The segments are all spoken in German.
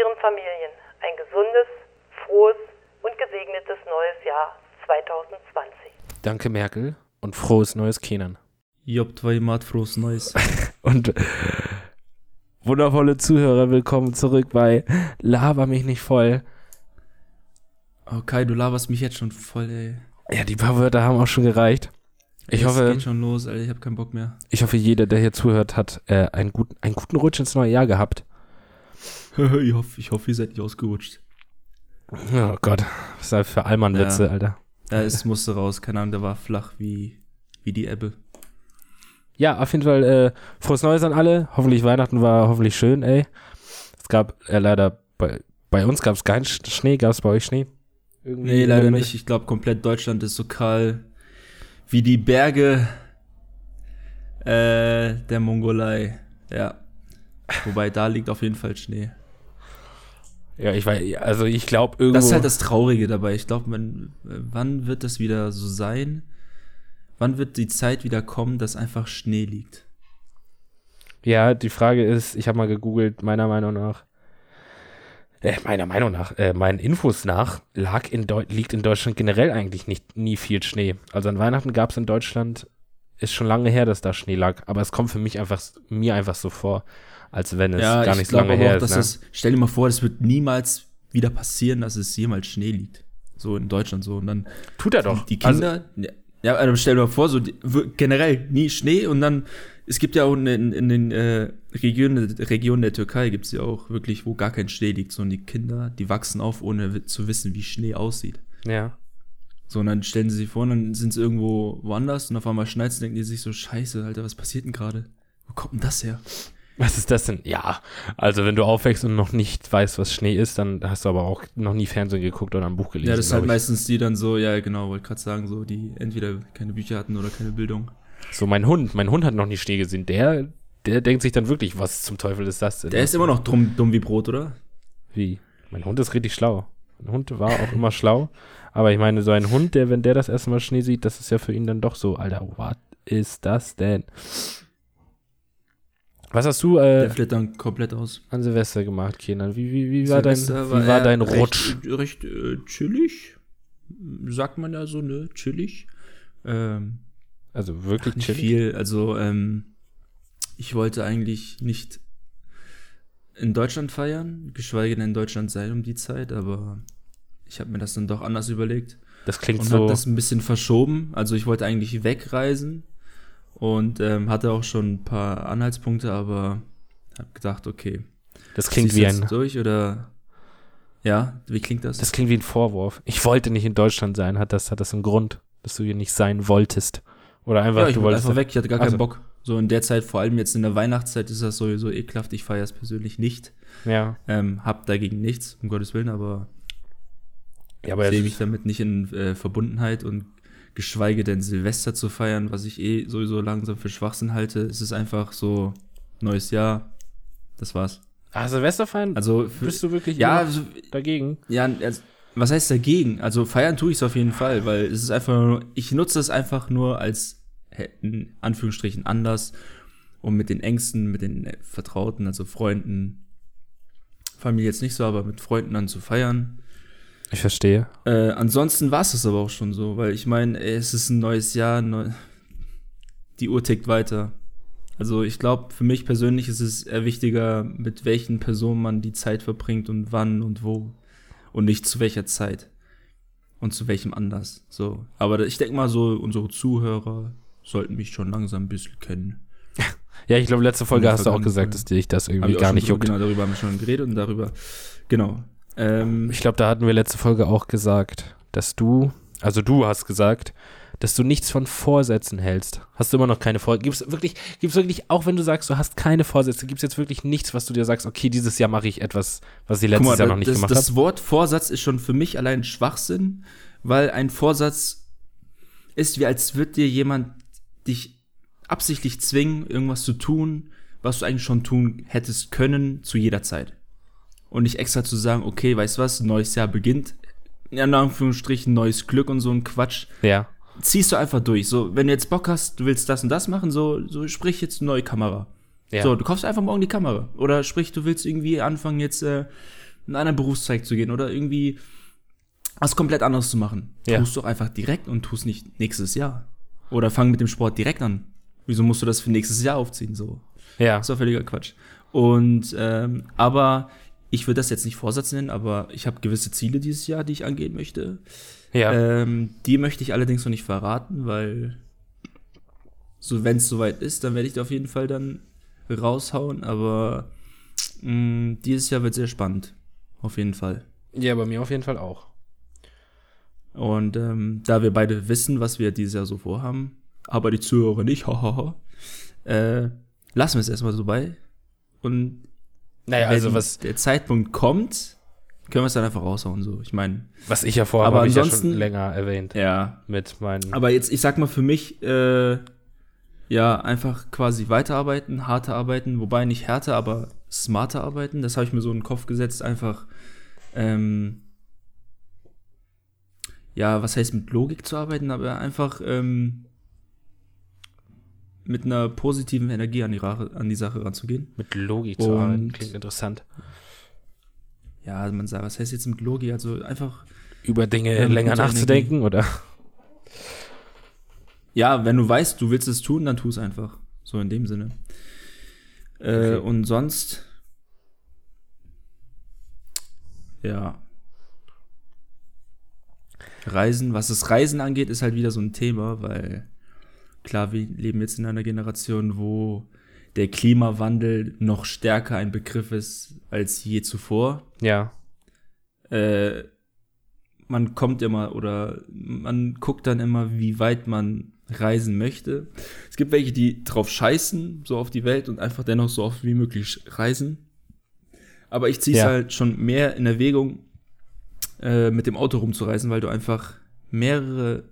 Ihren Familien ein gesundes, frohes und gesegnetes neues Jahr 2020. Danke, Merkel. Und frohes neues Kenan. Job zweimal frohes Neues. Und wundervolle Zuhörer, willkommen zurück bei Laber mich nicht voll. Okay, du laberst mich jetzt schon voll, ey. Ja, die paar Wörter haben auch schon gereicht. Ich es hoffe, geht schon los, Alter. Ich habe keinen Bock mehr. ich hoffe, jeder, der hier zuhört, hat äh, einen, guten, einen guten Rutsch ins neue Jahr gehabt. ich, hoffe, ich hoffe, ihr seid nicht ausgerutscht. Oh Gott, was ist das für Allmann-Witze, Ja. Alter. Ja, es musste raus. Keine Ahnung, der war flach wie, wie die Ebbe. Ja, auf jeden Fall äh, frohes Neues an alle. Hoffentlich Weihnachten war hoffentlich schön, ey. Es gab äh, leider, bei, bei uns gab es keinen Sch- Schnee. Gab es bei euch Schnee? Irgendwie Nee, leider der nicht. Ich glaube, komplett Deutschland ist so kahl wie die Berge äh, der Mongolei. Ja. Wobei, da liegt auf jeden Fall Schnee. Ja, ich weiß, also ich glaube irgendwo. Das ist halt das Traurige dabei. Ich glaube, man, wann wird das wieder so sein? Wann wird die Zeit wieder kommen, dass einfach Schnee liegt? Ja, die Frage ist, ich habe mal gegoogelt, meiner Meinung nach, äh, meiner Meinung nach, äh, meinen Infos nach, lag in Deu liegt in Deutschland generell eigentlich nicht nie viel Schnee. Also an Weihnachten gab es in Deutschland, ist schon lange her, dass da Schnee lag, aber es kommt für mich einfach, mir einfach so vor, als wenn es gar nicht so lange aber her auch, ist. Ne? es, stell dir mal vor, es wird niemals wieder passieren, dass es jemals Schnee liegt. So in Deutschland so. Und dann Tut er doch. die Also, Kinder, ja, ja, also stell dir mal vor, so die, generell nie Schnee und dann, es gibt ja auch in, in, in den äh, Regionen, Regionen der Türkei gibt es ja auch wirklich, wo gar kein Schnee liegt, sondern die Kinder, die wachsen auf, ohne zu wissen, wie Schnee aussieht. ja. So, und dann stellen sie sich vor, und dann sind sie irgendwo woanders und auf einmal schneit denken die sich so, scheiße, Alter, was passiert denn gerade? Wo kommt denn das her? Was ist das denn? Ja, also wenn du aufwächst und noch nicht weißt, was Schnee ist, dann hast du aber auch noch nie Fernsehen geguckt oder ein Buch gelesen. ja, das ist halt ich. meistens die dann so, ja, genau, wollte gerade sagen, so, die entweder keine Bücher hatten oder keine Bildung. So, mein Hund, mein Hund hat noch nie Schnee gesehen. Der, der denkt sich dann wirklich, was zum Teufel ist das denn? Der ist immer noch dumm, dumm wie Brot, oder? Wie? Mein Hund ist richtig schlau. Mein Hund war auch immer schlau. Aber ich meine, so ein Hund, der, wenn der das erste Mal Schnee sieht, das ist ja für ihn dann doch so, Alter, was ist das denn? Was hast du äh, Der flippt dann komplett aus. an Silvester gemacht, Kenan? Wie, wie, wie war dein, wie war eher dein recht- Rutsch? Recht äh, chillig. Sagt man ja so, ne? Chillig. Ähm, Also wirklich nicht chillig? viel. Also, ähm, ich wollte eigentlich nicht in Deutschland feiern, geschweige denn in Deutschland sein um die Zeit, aber ich habe mir das dann doch anders überlegt Das klingt und so. habe das ein bisschen verschoben. Also ich wollte eigentlich wegreisen und ähm, hatte auch schon ein paar Anhaltspunkte, aber habe gedacht, okay, Das klingt wie ein. durch oder ja, wie klingt das? Das klingt wie ein Vorwurf. Ich wollte nicht in Deutschland sein. Hat das, hat das einen Grund, dass du hier nicht sein wolltest? Oder einfach, ja, ich du wollte wolltest. einfach weg, ich hatte gar Also. keinen Bock. So in der Zeit, vor allem jetzt in der Weihnachtszeit, ist das sowieso ekelhaft. Ich feiere es persönlich nicht. Ja. Ähm, hab dagegen nichts, um Gottes Willen, aber ja, aber sehe mich damit nicht in äh, Verbundenheit und geschweige denn Silvester zu feiern, was ich eh sowieso langsam für Schwachsinn halte. Es ist einfach so neues Jahr. Das war's. Ah, Silvester feiern? Also für, bist du wirklich ja, also, dagegen? ja, also, was heißt dagegen? Also feiern tue ich es auf jeden Fall, weil es ist einfach nur, ich nutze es einfach nur als in Anführungsstrichen anders, um mit den Ängsten, mit den äh, Vertrauten, also Freunden, Familie jetzt nicht so, aber mit Freunden dann zu feiern. Ich verstehe. Äh, ansonsten war es das aber auch schon so, weil ich meine, ey, es ist ein neues Jahr, neu die Uhr tickt weiter. Also ich glaube, für mich persönlich ist es eher wichtiger, mit welchen Personen man die Zeit verbringt und wann und wo und nicht zu welcher Zeit und zu welchem Anlass. So, aber ich denke mal so, unsere Zuhörer sollten mich schon langsam ein bisschen kennen. Ja, ich glaube, letzte Folge hast du auch gesagt, dass dich das irgendwie gar nicht juckt. Genau, darüber haben wir schon geredet und darüber, genau. Ähm, Ich glaube, da hatten wir letzte Folge auch gesagt, dass du, also du hast gesagt, dass du nichts von Vorsätzen hältst. Hast du immer noch keine Vorsätze? Gibt's wirklich, gibt's wirklich, auch wenn du sagst, du hast keine Vorsätze, gibt's jetzt wirklich nichts, was du dir sagst, okay, dieses Jahr mache ich etwas, was ich letztes mal, Jahr noch nicht das, gemacht das habe? Wort Vorsatz ist schon für mich allein Schwachsinn, weil ein Vorsatz ist wie als würde dir jemand dich absichtlich zwingen, irgendwas zu tun, was du eigentlich schon tun hättest können zu jeder Zeit. Und nicht extra zu sagen, okay, weißt du was, neues Jahr beginnt, in Anführungsstrichen neues Glück und so ein Quatsch. Ja. Ziehst du einfach durch. So, wenn du jetzt Bock hast, du willst das und das machen, so, so sprich jetzt eine neue Kamera. ja. So, du kaufst einfach morgen die Kamera. Oder sprich, du willst irgendwie anfangen jetzt äh, einen anderen Berufszweig zu gehen oder irgendwie was komplett anderes zu machen. Ja. Tust doch einfach direkt und tust nicht nächstes Jahr. Oder fang mit dem Sport direkt an. Wieso musst du das für nächstes Jahr aufziehen? So. Ja. Das ist doch völliger Quatsch. Und ähm, aber ich würde das jetzt nicht Vorsatz nennen, aber ich habe gewisse Ziele dieses Jahr, die ich angehen möchte. Ja. Ähm, die möchte ich allerdings noch nicht verraten, weil so wenn es soweit ist, dann werde ich die auf jeden Fall dann raushauen. Aber mh, dieses Jahr wird sehr spannend, auf jeden Fall. ja, bei mir auf jeden Fall auch. Und ähm, da wir beide wissen, was wir dieses Jahr so vorhaben, aber die Zuhörer nicht, hahaha, äh, lassen wir es erstmal so bei. Und Naja, wenn also was, der Zeitpunkt kommt, können wir es dann einfach raushauen. So, ich meine, was ich ja vorhabe, Aber ich ja ansonsten- schon länger erwähnt. ja, Mit meinen. Aber jetzt, ich sag mal für mich, äh, ja, einfach quasi weiterarbeiten, harter arbeiten, wobei nicht härter, aber smarter arbeiten. Das habe ich mir so in den Kopf gesetzt, einfach, ähm, ja, was heißt mit Logik zu arbeiten, aber einfach ähm, mit einer positiven Energie an die, an die Sache ranzugehen. mit Logik zu arbeiten. Klingt interessant. Ja, man sagt, was heißt jetzt mit Logik? Also einfach, Über Dinge mit länger nachzudenken, oder? Ja, wenn du weißt, du willst es tun, dann tu es einfach. So in dem Sinne. Äh, Okay. Und sonst. Ja. Reisen, was das Reisen angeht, ist halt wieder so ein Thema, weil klar, wir leben jetzt in einer Generation, wo der Klimawandel noch stärker ein Begriff ist als je zuvor Ja. äh, man kommt immer oder man guckt dann immer, wie weit man reisen möchte. Es gibt welche, die drauf scheißen, so auf die Welt und einfach dennoch so oft wie möglich reisen. Aber ich ziehe es Ja. halt schon mehr in Erwägung, äh, mit dem Auto rumzureisen, weil du einfach mehrere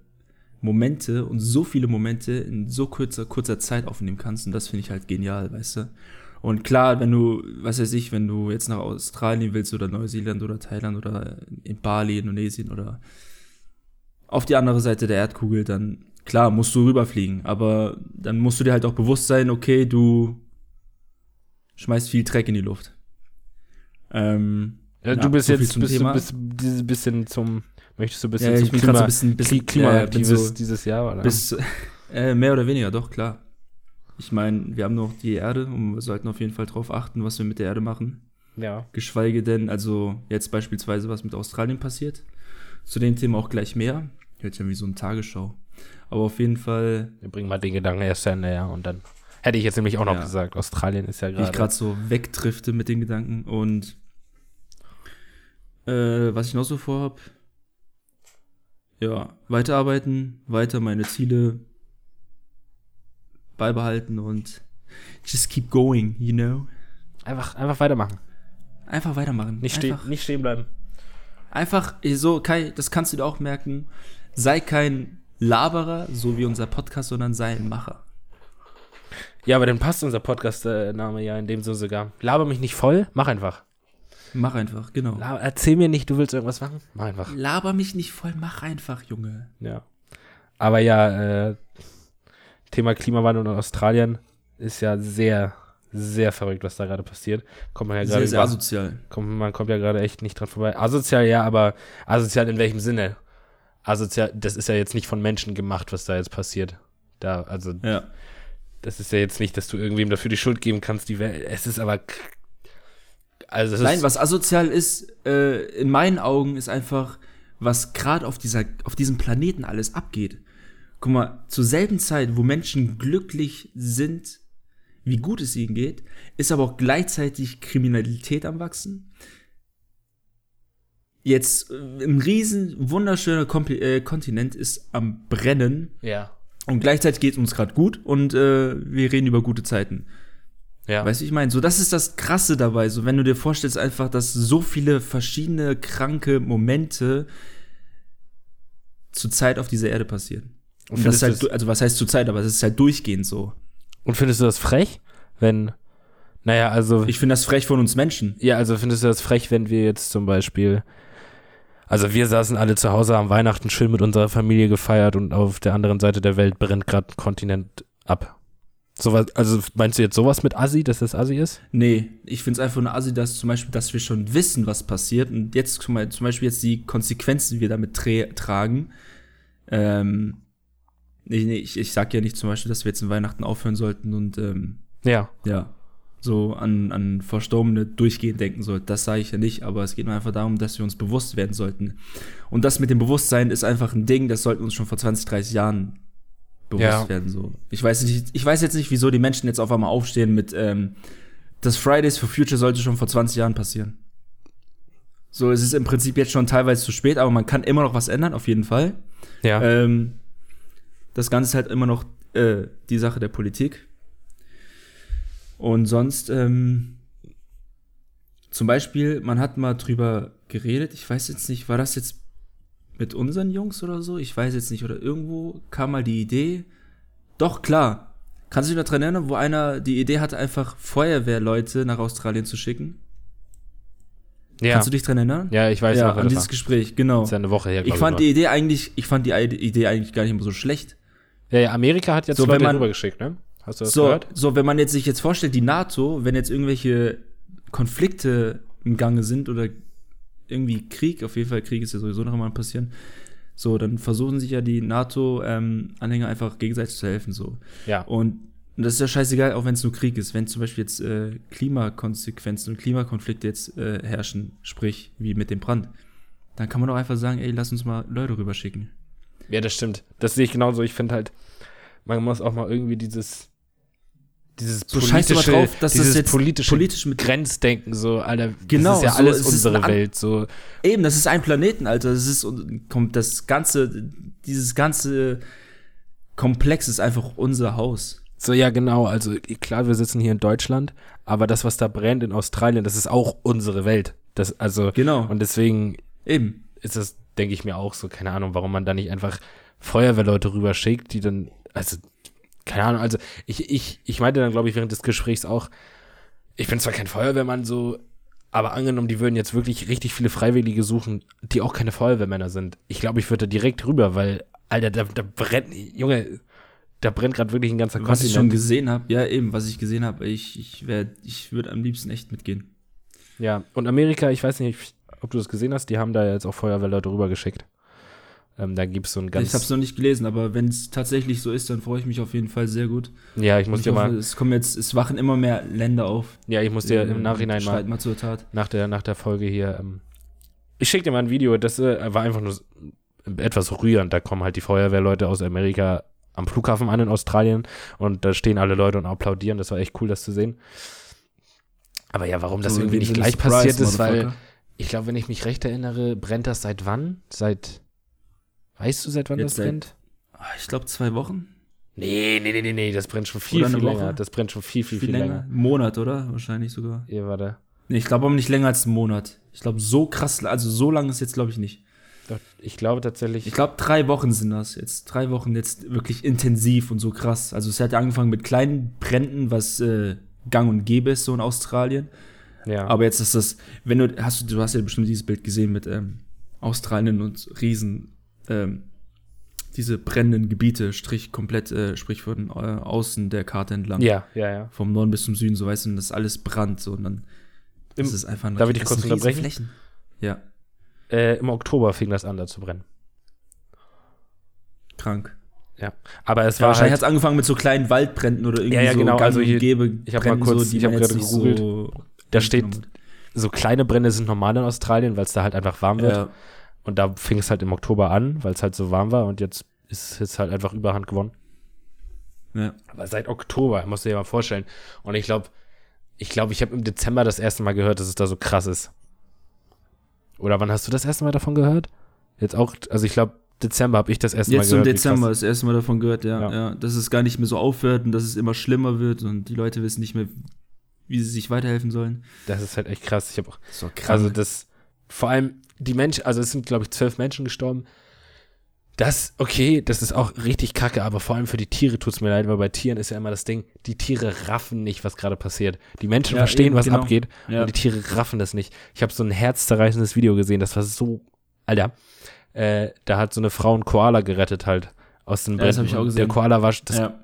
Momente und so viele Momente in so kurzer, kurzer Zeit aufnehmen kannst. Und das finde ich halt genial, weißt du? Und klar, wenn du, was weiß ich, wenn du jetzt nach Australien willst oder Neuseeland oder Thailand oder in Bali, Indonesien oder auf die andere Seite der Erdkugel, dann klar, musst du rüberfliegen. Aber dann musst du dir halt auch bewusst sein, okay, du schmeißt viel Dreck in die Luft. Ähm, Ja, du bist so jetzt bist, Thema. bist dieses bisschen zum möchtest du ein bisschen ja, zum gerade Klima, so ein bisschen, bisschen äh, bin so, dieses Jahr oder? bis, äh, mehr oder weniger, doch, klar. Ich meine, wir haben noch die Erde und wir sollten auf jeden Fall drauf achten, was wir mit der Erde machen. ja. Geschweige denn, also jetzt beispielsweise, was mit Australien passiert. Zu dem Thema auch gleich mehr. Hört ja wie so eine Tagesschau. Aber auf jeden Fall, Wir bringen mal den Gedanken erst zu Ende, ja, und dann hätte ich jetzt nämlich auch noch Ja. gesagt, Australien ist ja wie ich gerade gerade so wegdrifte mit den Gedanken. Und äh, was ich noch so vorhab, ja, weiterarbeiten, weiter meine Ziele beibehalten und just keep going, you know? einfach einfach weitermachen. Einfach weitermachen. Nicht, Einfach- nicht stehen bleiben. Einfach eh, so, Kai, das kannst du dir auch merken. Sei kein Laberer, so wie unser Podcast, sondern sei ein Macher. Ja, aber dann passt unser Podcast-Name ja in dem Sinne sogar. Laber mich nicht voll, mach einfach. Mach einfach, genau. Laber, erzähl mir nicht, du willst irgendwas machen, mach einfach. Laber mich nicht voll, mach einfach, Junge. Ja. Aber ja, äh, Thema Klimawandel in Australien ist ja sehr, sehr verrückt, was da gerade passiert. Kommt man ja gerade Sehr, sehr asozial. kommt, man kommt ja gerade echt nicht dran vorbei. Asozial, ja, aber asozial in welchem Sinne? Asozial, das ist ja jetzt nicht von Menschen gemacht, was da jetzt passiert. Da, also, Ja. das ist ja jetzt nicht, dass du irgendwem dafür die Schuld geben kannst, die Welt. Es ist aber. Also, Nein, was asozial ist, äh, in meinen Augen, ist einfach, was gerade auf dieser, auf diesem Planeten alles abgeht. Guck mal, zur selben Zeit, wo Menschen glücklich sind, wie gut es ihnen geht, ist aber auch gleichzeitig Kriminalität am Wachsen. Jetzt äh, ein riesen, wunderschöner Kompli äh, Kontinent ist am Brennen ja. und gleichzeitig geht es uns gerade gut und äh, wir reden über gute Zeiten. Ja. Weißt du, ich meine, so das ist das Krasse dabei, so wenn du dir vorstellst einfach, dass so viele verschiedene kranke Momente zur Zeit auf dieser Erde passieren. und, Und das halt, du- also was heißt zur Zeit, aber es ist halt durchgehend so. und findest du das frech, wenn. Naja, also. Ich finde das frech von uns Menschen. Ja, also findest du das frech, wenn wir jetzt zum Beispiel, also wir saßen alle zu Hause, haben Weihnachten schön mit unserer Familie gefeiert und auf der anderen Seite der Welt brennt gerade ein Kontinent ab. Sowas, also meinst du jetzt sowas mit Assi, dass das Assi ist? Nee, ich finde es einfach nur assi, dass zum Beispiel, dass wir schon wissen, was passiert und jetzt zum Beispiel, jetzt die Konsequenzen, die wir damit tra tragen. Ähm, nee, ich, ich sag ja nicht zum Beispiel, dass wir jetzt in Weihnachten aufhören sollten und ähm, Ja. ja, so an, an Verstorbene durchgehend denken sollten. Das sage ich ja nicht, aber es geht nur einfach darum, dass wir uns bewusst werden sollten. Und das mit dem Bewusstsein ist einfach ein Ding, das sollten uns schon vor 20, 30 Jahren bewusst Ja. werden. So. Ich, weiß nicht, ich weiß jetzt nicht, wieso die Menschen jetzt auf einmal aufstehen mit, ähm, das Fridays for Future sollte schon vor 20 Jahren passieren. So, es ist im Prinzip jetzt schon teilweise zu spät, aber man kann immer noch was ändern, auf jeden Fall. Ja. Ähm, das Ganze ist halt immer noch äh, die Sache der Politik. Und sonst, ähm, zum Beispiel, man hat mal drüber geredet, ich weiß jetzt nicht, war das jetzt mit unseren Jungs oder so? Ich weiß jetzt nicht, oder irgendwo kam mal die Idee. Doch, klar. Kannst du dich noch dran erinnern, wo einer die Idee hatte, einfach Feuerwehrleute nach Australien zu schicken? ja. Kannst du dich dran erinnern? ja, ich weiß ja, noch, an dieses war. Gespräch, genau. Das ist ja eine Woche her, Ich fand war. die Idee eigentlich, ich fand die Idee eigentlich gar nicht immer so schlecht. Ja, ja, Amerika hat jetzt So, Leute man- rübergeschickt, ne? Hast du das So, gehört? so, wenn man jetzt sich jetzt vorstellt, die NATO, wenn jetzt irgendwelche Konflikte im Gange sind oder irgendwie Krieg, auf jeden Fall Krieg ist ja sowieso noch mal passieren, so, dann versuchen sich ja die NATO-Anhänger einfach gegenseitig zu helfen, so. Ja. Und und das ist ja scheißegal, auch wenn es nur Krieg ist. Wenn zum Beispiel jetzt äh, Klimakonsequenzen und Klimakonflikte jetzt äh, herrschen, sprich wie mit dem Brand, dann kann man doch einfach sagen, ey, lass uns mal Leute rüberschicken. Ja, das stimmt. Das sehe ich genauso. Ich finde halt, man muss auch mal irgendwie dieses, dieses So scheiß doch mal drauf, dass das dieses jetzt politische politisch mit Grenzdenken, so, Alter, Genau, das ist ja so, alles unsere Welt, so. Eben, das ist ein Planeten, Alter. Das ist kommt das ganze, dieses ganze Komplex ist einfach unser Haus. So, ja, genau. Also, klar, wir sitzen hier in Deutschland, aber das, was da brennt in Australien, das ist auch unsere Welt. Das, also, Genau. und deswegen Eben. ist das, denke ich mir auch so, keine Ahnung, warum man da nicht einfach Feuerwehrleute rüberschickt, die dann, also, keine Ahnung, also, ich, ich, ich meinte dann, glaube ich, während des Gesprächs auch, ich bin zwar kein Feuerwehrmann so, aber angenommen, die würden jetzt wirklich richtig viele Freiwillige suchen, die auch keine Feuerwehrmänner sind. Ich glaube, ich würde da direkt rüber, weil, Alter, da, da brennt, Junge, da brennt gerade wirklich ein ganzer Was ich schon Kontinent. gesehen habe, ja eben, was ich gesehen habe, ich, ich wär, ich würde am liebsten echt mitgehen. Ja, und Amerika, ich weiß nicht, ob du das gesehen hast, die haben da jetzt auch Feuerwehrleute rübergeschickt. Ähm, da gibt's so ein ganz. ich habe es noch nicht gelesen, aber wenn es tatsächlich so ist, dann freue ich mich auf jeden Fall sehr gut. ja, ich muss ich dir hoffe, mal, es kommen jetzt, es wachen immer mehr Länder auf. ja, ich muss dir Äh, im Nachhinein mal, mal zur Tat. nach der, nach der Folge hier, ähm, ich schicke dir mal ein Video, das äh, war einfach nur etwas rührend. Da kommen halt die Feuerwehrleute aus Amerika am Flughafen an in Australien und da stehen alle Leute und applaudieren. Das war echt cool, das zu sehen. Aber ja, warum das So, irgendwie nicht gleich Sinne, passiert Surprise, ist, weil ich glaube, wenn ich mich recht erinnere, brennt das seit wann? Seit, weißt du, seit wann Jetzt das seit- brennt? Ah, Ich glaube zwei Wochen. Nee, nee, nee, nee, nee, das brennt schon viel, viel Woche? länger. Das brennt schon viel, viel, viel, länger? länger. Monat, oder? Wahrscheinlich sogar. Hier, warte. Nee, ich glaube aber nicht länger als einen Monat. Ich glaube, so krass, also so lange ist jetzt, glaube ich, nicht. Doch, ich glaube tatsächlich. Ich glaube, drei Wochen sind das jetzt. Drei Wochen jetzt wirklich intensiv und so krass. Also es hat ja angefangen mit kleinen Bränden, was äh, gang und gäbe ist so in Australien. ja. Aber jetzt ist das, wenn du, hast du, du hast ja bestimmt dieses Bild gesehen mit ähm, Australien und Riesen, ähm, diese brennenden Gebiete, Strich komplett, äh, sprich von äh, außen der Karte entlang. ja, ja, ja. Vom Norden bis zum Süden, so weißt du, und das alles brannt so und dann Im- ist es einfach ein Darf ich kurz unterbrechen? Flächen. Ja, Äh, Im Oktober fing das an, da zu brennen. krank. Ja. Aber es Ja, war wahrscheinlich halt, hat es angefangen mit so kleinen Waldbränden oder irgendwie Ja, ja, so genau, also und hier- gäbe ich hab mal kurz- so, ich hab man gerade gegoogelt. So da steht, so kleine Brände sind normal in Australien, weil es da halt einfach warm wird. Ja, Und da fing es halt im Oktober an, weil es halt so warm war und jetzt ist es halt einfach überhand gewonnen. ja. Aber seit Oktober, musst du dir mal vorstellen. Und ich glaube, ich glaube, ich habe im Dezember das erste Mal gehört, dass es da so krass ist. Oder wann hast du das erste Mal davon gehört? Jetzt auch, also ich glaube, Dezember habe ich das erste Jetzt Mal im gehört. wie Dezember krass- das erste Mal davon gehört, ja, Ja. ja. Dass es gar nicht mehr so aufhört und dass es immer schlimmer wird und die Leute wissen nicht mehr, wie sie sich weiterhelfen sollen. Das ist halt echt krass. Ich habe auch, doch krass. also das, vor allem die Menschen, also es sind, glaube ich, zwölf Menschen gestorben. Das, okay, das ist auch richtig kacke, aber vor allem für die Tiere tut's mir leid, weil bei Tieren ist ja immer das Ding, die Tiere raffen nicht, was gerade passiert. Die Menschen Ja, verstehen, eben, was genau. abgeht, ja. und die Tiere raffen das nicht. Ich habe so ein herzzerreißendes Video gesehen, das war so, Alter, äh, da hat so eine Frau einen Koala gerettet halt aus den Ja, das gesehen. Der Koala war, das ja.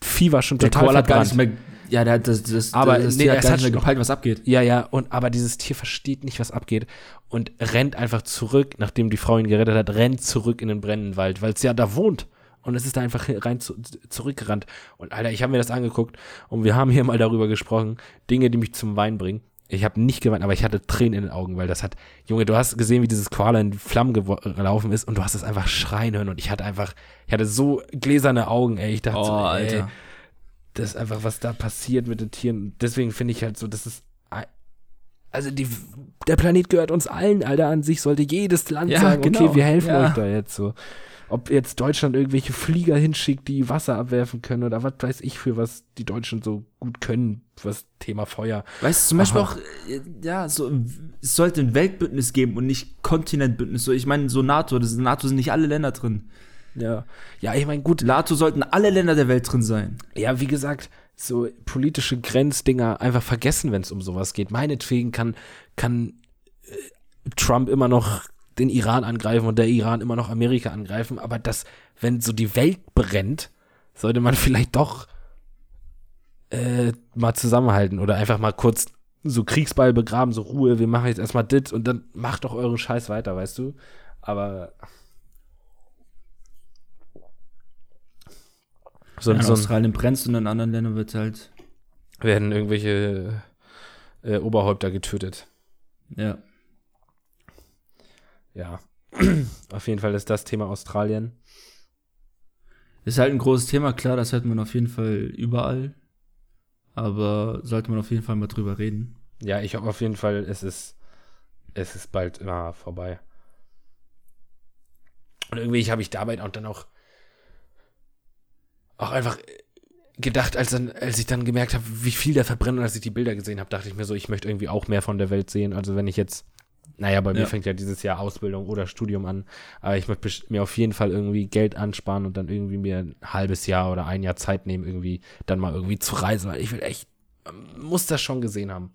Vieh war schon Der total Koala hat gar nicht mehr. Ja, das, das, Aber das nee, Tier hat es gar hat nicht mehr gepeilt, was abgeht. Ja, ja, und aber dieses Tier versteht nicht, was abgeht und rennt einfach zurück, nachdem die Frau ihn gerettet hat, rennt zurück in den brennenden Wald, weil es ja da wohnt. Und es ist da einfach rein zu, zurückgerannt. Und Alter, ich habe mir das angeguckt und wir haben hier mal darüber gesprochen, Dinge, die mich zum Weinen bringen. Ich habe nicht geweint, aber ich hatte Tränen in den Augen, weil das hat, Junge, du hast gesehen, wie dieses Koala in Flammen gelaufen ist und du hast es einfach schreien hören und ich hatte einfach, ich hatte so gläserne Augen, ey. Ich dachte Oh, so, ey, Alter. Das ist einfach, was da passiert mit den Tieren. Deswegen finde ich halt so, das ist. Also die, der Planet gehört uns allen, Alter. An sich sollte jedes Land Ja, sagen, genau, okay, wir helfen ja. euch da jetzt so. Ob jetzt Deutschland irgendwelche Flieger hinschickt, die Wasser abwerfen können oder was weiß ich für was die Deutschen so gut können, was Thema Feuer. Weißt du, zum Beispiel Aha. auch, äh, ja, so, es sollte ein Weltbündnis geben und nicht Kontinentbündnis. So, ich meine, so NATO, das NATO sind nicht alle Länder drin. Ja. Ja, ich meine, gut, NATO sollten alle Länder der Welt drin sein. ja, wie gesagt, so politische Grenzdinger einfach vergessen, wenn es um sowas geht. Meinetwegen kann, kann äh, Trump immer noch den Iran angreifen und der Iran immer noch Amerika angreifen, aber das, wenn so die Welt brennt, sollte man vielleicht doch äh, mal zusammenhalten oder einfach mal kurz so Kriegsball begraben, so Ruhe, wir machen jetzt erstmal dit und dann macht doch euren Scheiß weiter, weißt du? Aber so, in so Australien brennt und in anderen Ländern wird halt, werden irgendwelche äh, Oberhäupter getötet. ja. Ja. auf jeden Fall ist das Thema Australien. Ist halt ein großes Thema, klar, das hört man auf jeden Fall überall. Aber sollte man auf jeden Fall mal drüber reden. Ja, ich hoffe auf jeden Fall, es ist, es ist bald immer vorbei. Und irgendwie habe ich dabei auch dann auch, auch einfach gedacht, als, dann, als ich dann gemerkt habe, wie viel der verbrennt und als ich die Bilder gesehen habe, dachte ich mir so, ich möchte irgendwie auch mehr von der Welt sehen. Also wenn ich jetzt, naja, bei mir Ja. fängt ja dieses Jahr Ausbildung oder Studium an, aber ich möchte mir auf jeden Fall irgendwie Geld ansparen und dann irgendwie mir ein halbes Jahr oder ein Jahr Zeit nehmen, irgendwie dann mal irgendwie zu reisen, weil ich will echt, muss das schon gesehen haben.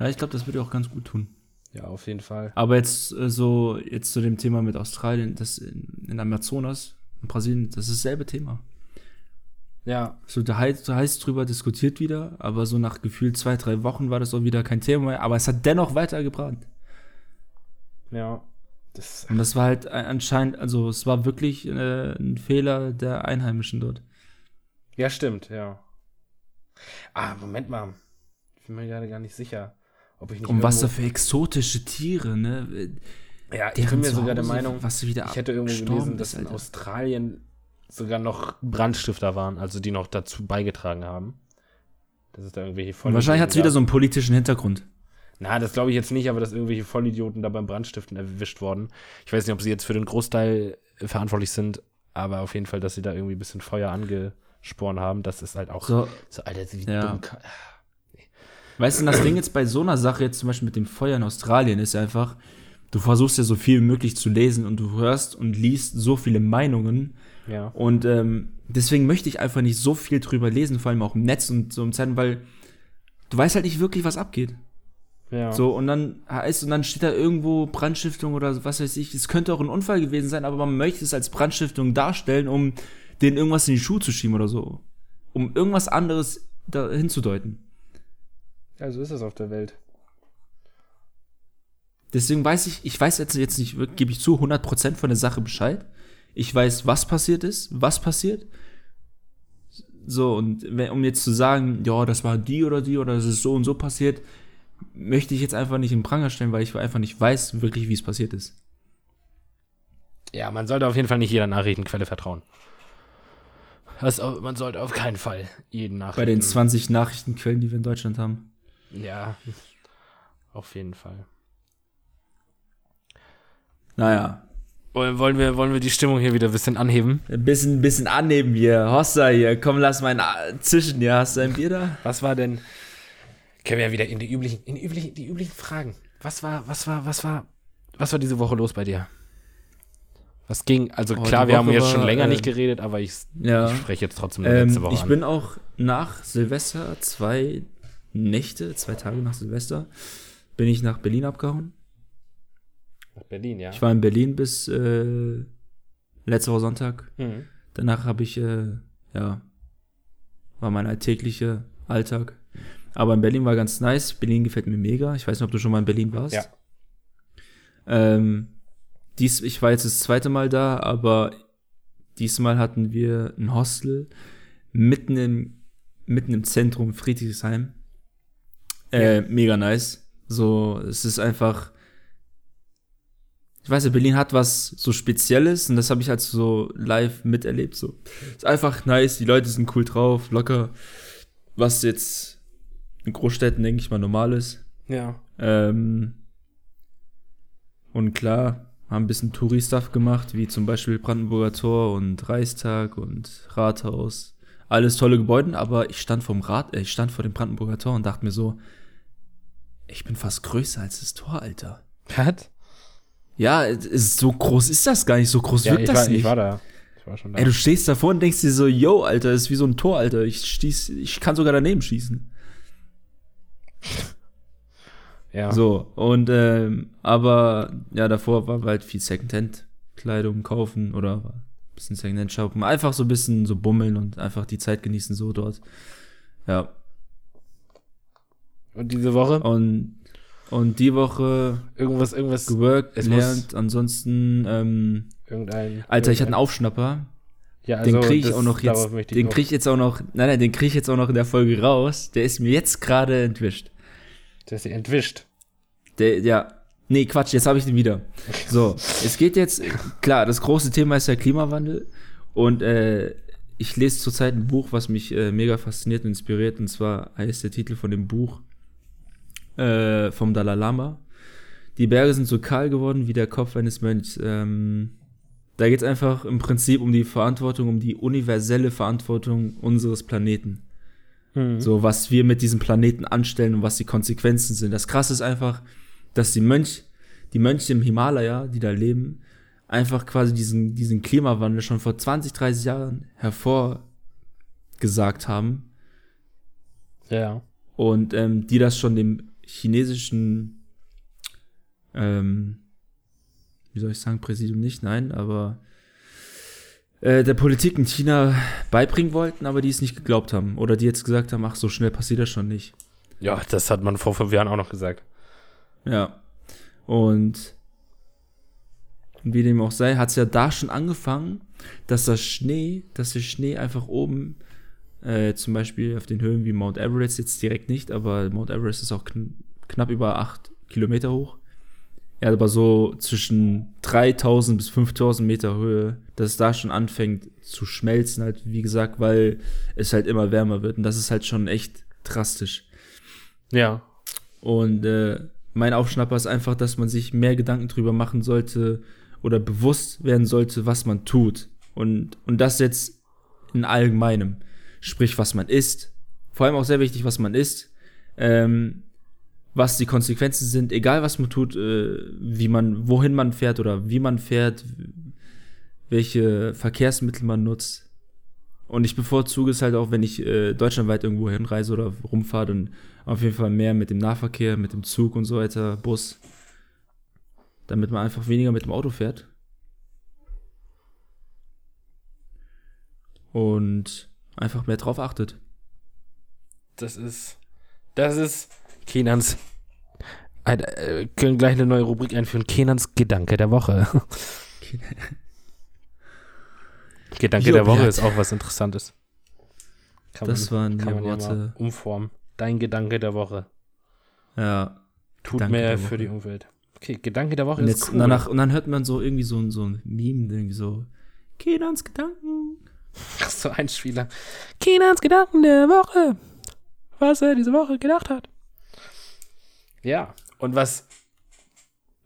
Ja, ich glaube, das würde auch ganz gut tun. Ja, auf jeden Fall. Aber jetzt äh, so, jetzt zu dem Thema mit Australien, das in, in Amazonas, in Brasilien, das ist dasselbe Thema. Ja, So, da heißt, da heißt drüber diskutiert wieder, aber so nach gefühlt zwei, drei Wochen war das auch wieder kein Thema mehr, aber es hat dennoch weiter gebrannt. ja. Das, Und das war halt ein- anscheinend, also es war wirklich äh, ein Fehler der Einheimischen dort. ja, stimmt, ja. Ah, Moment mal. Ich bin mir gerade gar nicht sicher, ob ich nicht. Und was da für exotische Tiere, ne? Ja, ich bin mir sogar der Meinung, was wieder ich hätte irgendwo gelesen, dass in. Australien sogar noch Brandstifter waren, also die noch dazu beigetragen haben. Das ist da irgendwelche Vollidioten. wahrscheinlich hat es wieder so einen politischen Hintergrund. Na, das glaube ich jetzt nicht, aber dass irgendwelche Vollidioten da beim Brandstiften erwischt worden. Ich weiß nicht, ob sie jetzt für den Großteil verantwortlich sind, aber auf jeden Fall, dass sie da irgendwie ein bisschen Feuer angesporen haben, das ist halt auch so, So, Alter, wie Ja. dumm. kann- Weißt du, das Ding jetzt bei so einer Sache, jetzt zum Beispiel mit dem Feuer in Australien, ist einfach, du versuchst ja so viel wie möglich zu lesen und du hörst und liest so viele Meinungen. Ja. Und ähm, deswegen möchte ich einfach nicht so viel drüber lesen, vor allem auch im Netz und so im Zeiten, weil du weißt halt nicht wirklich, was abgeht. Ja. So, und dann heißt, und dann steht da irgendwo Brandstiftung oder was weiß ich. Es könnte auch ein Unfall gewesen sein, aber man möchte es als Brandstiftung darstellen, um denen irgendwas in die Schuhe zu schieben oder so. Um irgendwas anderes da hinzudeuten. ja, so ist es auf der Welt. Deswegen weiß ich, ich weiß jetzt, jetzt nicht, gebe ich zu, 100% von der Sache Bescheid. Ich weiß, was passiert ist, was passiert. So, und wenn, um jetzt zu sagen, ja, das war die oder die oder es ist so und so passiert, möchte ich jetzt einfach nicht in Pranger stellen, weil ich einfach nicht weiß wirklich, wie es passiert ist. Ja, man sollte auf jeden Fall nicht jeder Nachrichtenquelle vertrauen. Das, au- man sollte auf keinen Fall jeden Nachrichten. Bei den 20 Nachrichtenquellen, die wir in Deutschland haben. Ja, auf jeden Fall. Naja, Wollen wollen wir, wollen wir die Stimmung hier wieder ein bisschen anheben? ein bisschen, bisschen annehmen hier. Hossa hier, komm, lass mal einen zischen hier. Hast du ein Bier da? Was war denn? Können wir ja wieder in die üblichen, in die üblichen, die üblichen Fragen. Was war, was war, was war, was war diese Woche los bei dir? Was ging? Also Oh, klar, wir haben jetzt schon länger äh, nicht geredet, aber ich, Ja. ich spreche jetzt trotzdem nur letzte Ähm, Woche ich an. bin auch nach Silvester, zwei Nächte, zwei Tage nach Silvester, bin ich nach Berlin abgehauen. Berlin, ja. Ich war in Berlin bis äh, letzte Woche Sonntag. Mhm. danach habe ich, äh, ja, war mein alltäglicher Alltag. Aber in Berlin war ganz nice. Berlin gefällt mir mega. Ich weiß nicht, ob du schon mal in Berlin warst. Ja. Ähm, dies, ich war jetzt das zweite Mal da, aber diesmal hatten wir ein Hostel mitten im, mitten im Zentrum Friedrichshain. Äh, mega nice. So, es ist einfach, ich weiß ja, Berlin hat was so Spezielles und das habe ich halt so live miterlebt. So, ist einfach nice. Die Leute sind cool drauf, locker. Was jetzt in Großstädten denke ich mal normal ist. Ja. Ähm, und klar, haben ein bisschen Touri-Stuff gemacht, wie zum Beispiel Brandenburger Tor und Reichstag und Rathaus. Alles tolle Gebäude, aber ich stand vom Rat, äh, ich stand vor dem Brandenburger Tor und dachte mir so, ich bin fast größer als das Tor, Alter. Was? Ja, ist, so groß ist das gar nicht, so groß Ja, ich das war, nicht. ich war da. Ich war schon da. Ey, du stehst davor und denkst dir so, yo, Alter, das ist wie so ein Tor, Alter. Ich stieß, ich kann sogar daneben schießen. ja. So, und ähm, aber ja, davor war halt viel Secondhand-Kleidung kaufen oder ein bisschen Secondhand shoppen. Einfach so ein bisschen so bummeln und einfach die Zeit genießen so dort. Ja. Und diese Woche? Und, und die Woche Irgendwas, irgendwas, geworkt, Es gelernt, ansonsten, ähm, irgendein. Alter, ich hatte einen irgendein- Aufschnapper. Ja, Den also, kriege ich auch noch jetzt. Den kriege ich jetzt auch noch. Nein, nein, den kriege ich jetzt auch noch in der Folge raus. Der ist mir jetzt gerade entwischt. Der ist entwischt. Der, ja. Nee, Quatsch, jetzt habe ich den wieder. So, es geht jetzt, klar, das große Thema ist der Klimawandel. Und äh, ich lese zurzeit ein Buch, was mich äh, mega fasziniert und inspiriert. Und zwar heißt der Titel von dem Buch äh, vom Dalai Lama. Die Berge sind so kahl geworden wie der Kopf eines Mönchs. Ähm, da geht es einfach im Prinzip um die Verantwortung, um die universelle Verantwortung unseres Planeten. Hm. So, was wir mit diesem Planeten anstellen und was die Konsequenzen sind. Das krasse ist einfach, dass die Mönch, die Mönche im Himalaya, die da leben, einfach quasi diesen, diesen Klimawandel schon vor 20, 30 Jahren hervorgesagt haben Ja. und ähm, die das schon dem chinesischen, ähm, wie soll ich sagen, Präsidium nicht, nein, aber äh, der Politik in China beibringen wollten, aber die es nicht geglaubt haben. Oder die jetzt gesagt haben, ach, so schnell passiert das schon nicht. Ja, das hat man vor fünf Jahren auch noch gesagt. Ja. Und wie dem auch sei, hat es ja da schon angefangen, dass das Schnee, dass der Schnee einfach oben, äh, zum Beispiel auf den Höhen wie Mount Everest, jetzt direkt nicht, aber Mount Everest ist auch kn knapp über acht Kilometer hoch. Ja, aber so zwischen 3000 bis 5000 Meter Höhe, dass es da schon anfängt zu schmelzen, halt, wie gesagt, weil es halt immer wärmer wird. Und das ist halt schon echt drastisch. Ja. Und äh, mein Aufschnapper ist einfach, dass man sich mehr Gedanken drüber machen sollte oder bewusst werden sollte, was man tut. Und, und das jetzt in allgemeinem. Sprich, was man isst. Vor allem auch sehr wichtig, was man isst. Ähm, was die Konsequenzen sind, egal was man tut, äh, wie man, wohin man fährt oder wie man fährt, welche Verkehrsmittel man nutzt. Und ich bevorzuge es halt auch, wenn ich äh, deutschlandweit irgendwo hinreise oder rumfahre, dann auf jeden Fall mehr mit dem Nahverkehr, mit dem Zug und so weiter, Bus. Damit man einfach weniger mit dem Auto fährt. Und einfach mehr drauf achtet. Das ist. Das ist Kenans. Äh, können gleich eine neue Rubrik einführen. Kenans Gedanke der Woche. Gedanke Jo, der Woche ist auch was Interessantes. Kann Das waren kann die man ja Worte. mal umformen. Dein Gedanke der Woche. Ja. Tut Gedanke mehr für die Umwelt. Okay, Gedanke der Woche Und, ist jetzt, cool. danach, und dann hört man so irgendwie so, so ein Meme, irgendwie so, Kenans Gedanken. Ach so ein Spieler. Kenans Gedanken der Woche. Was er diese Woche gedacht hat. Ja, und was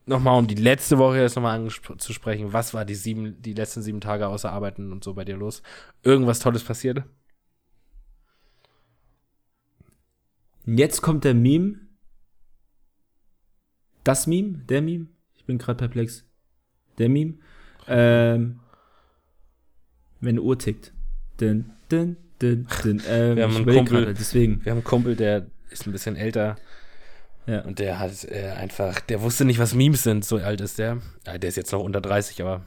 nochmal um die letzte Woche jetzt nochmal anzusprechen, was war die sieben, die letzten sieben Tage außer Arbeiten und so bei dir los? Irgendwas Tolles passiert? Jetzt kommt der Meme. Das Meme? Der Meme? Ich bin gerade perplex. Der Meme. Ähm, wenn eine Uhr tickt. Dün, dün, dün, dün. Ähm, Wir haben einen Kumpel- gerade, deswegen. Wir haben einen Kumpel, der ist ein bisschen älter Ja. und der hat äh, einfach, der wusste nicht, was Memes sind, so alt ist der. Ja, der ist jetzt noch unter 30, aber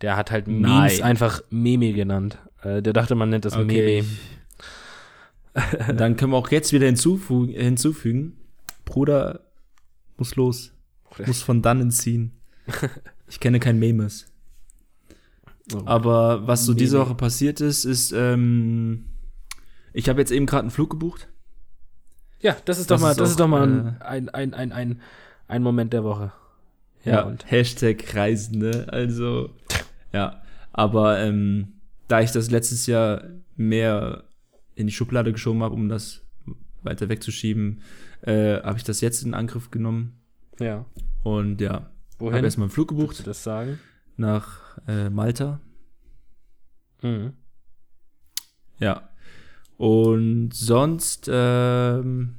Der hat halt Nein. Memes einfach Meme genannt. Äh, der dachte, man nennt das Okay. Meme. Dann können wir auch jetzt wieder hinzufügen, hinzufügen. Bruder muss los. Muss von dannen ziehen. Ich kenne kein Memes. Oh. Aber was so diese Meme. Woche passiert ist, ist, ähm, ich habe jetzt eben gerade einen Flug gebucht. Ja, das ist Das doch mal, ist das auch, ist doch mal ein, äh, ein, ein, ein, ein, ein Moment der Woche. Ja, und Hashtag Reisende. Also, ja. Aber ähm, da ich das letztes Jahr mehr in die Schublade geschoben habe, um das weiter wegzuschieben, äh, habe ich das jetzt in Angriff genommen. ja. Und ja, habe Wohin? erstmal einen Flug Willst du gebucht das sagen? Nach äh, Malta. Mhm. Ja. Und sonst ähm,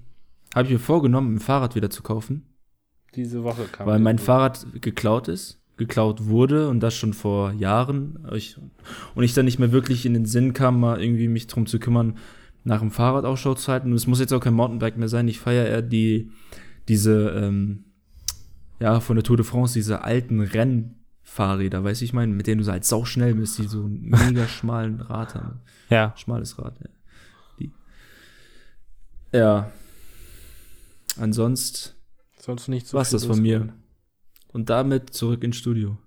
habe ich mir vorgenommen, ein Fahrrad wieder zu kaufen. Diese Woche kam. weil mein Fahrrad geklaut ist, geklaut wurde und das schon vor Jahren. Ich, und ich dann nicht mehr wirklich in den Sinn kam, mal irgendwie mich drum zu kümmern, nach dem Fahrrad Ausschau zu halten. Und es muss jetzt auch kein Mountainbike mehr sein. Ich feiere eher die, diese, ähm, ja, von der Tour de France, diese alten Rennfahrräder, weißt du, ich meine, mit denen du so halt sau schnell bist, die so einen mega schmalen Rad haben. Ja. Schmales Rad, ja. Die. Ja. Ansonsten Sonst nicht so viel das von mir. Und damit zurück ins Studio.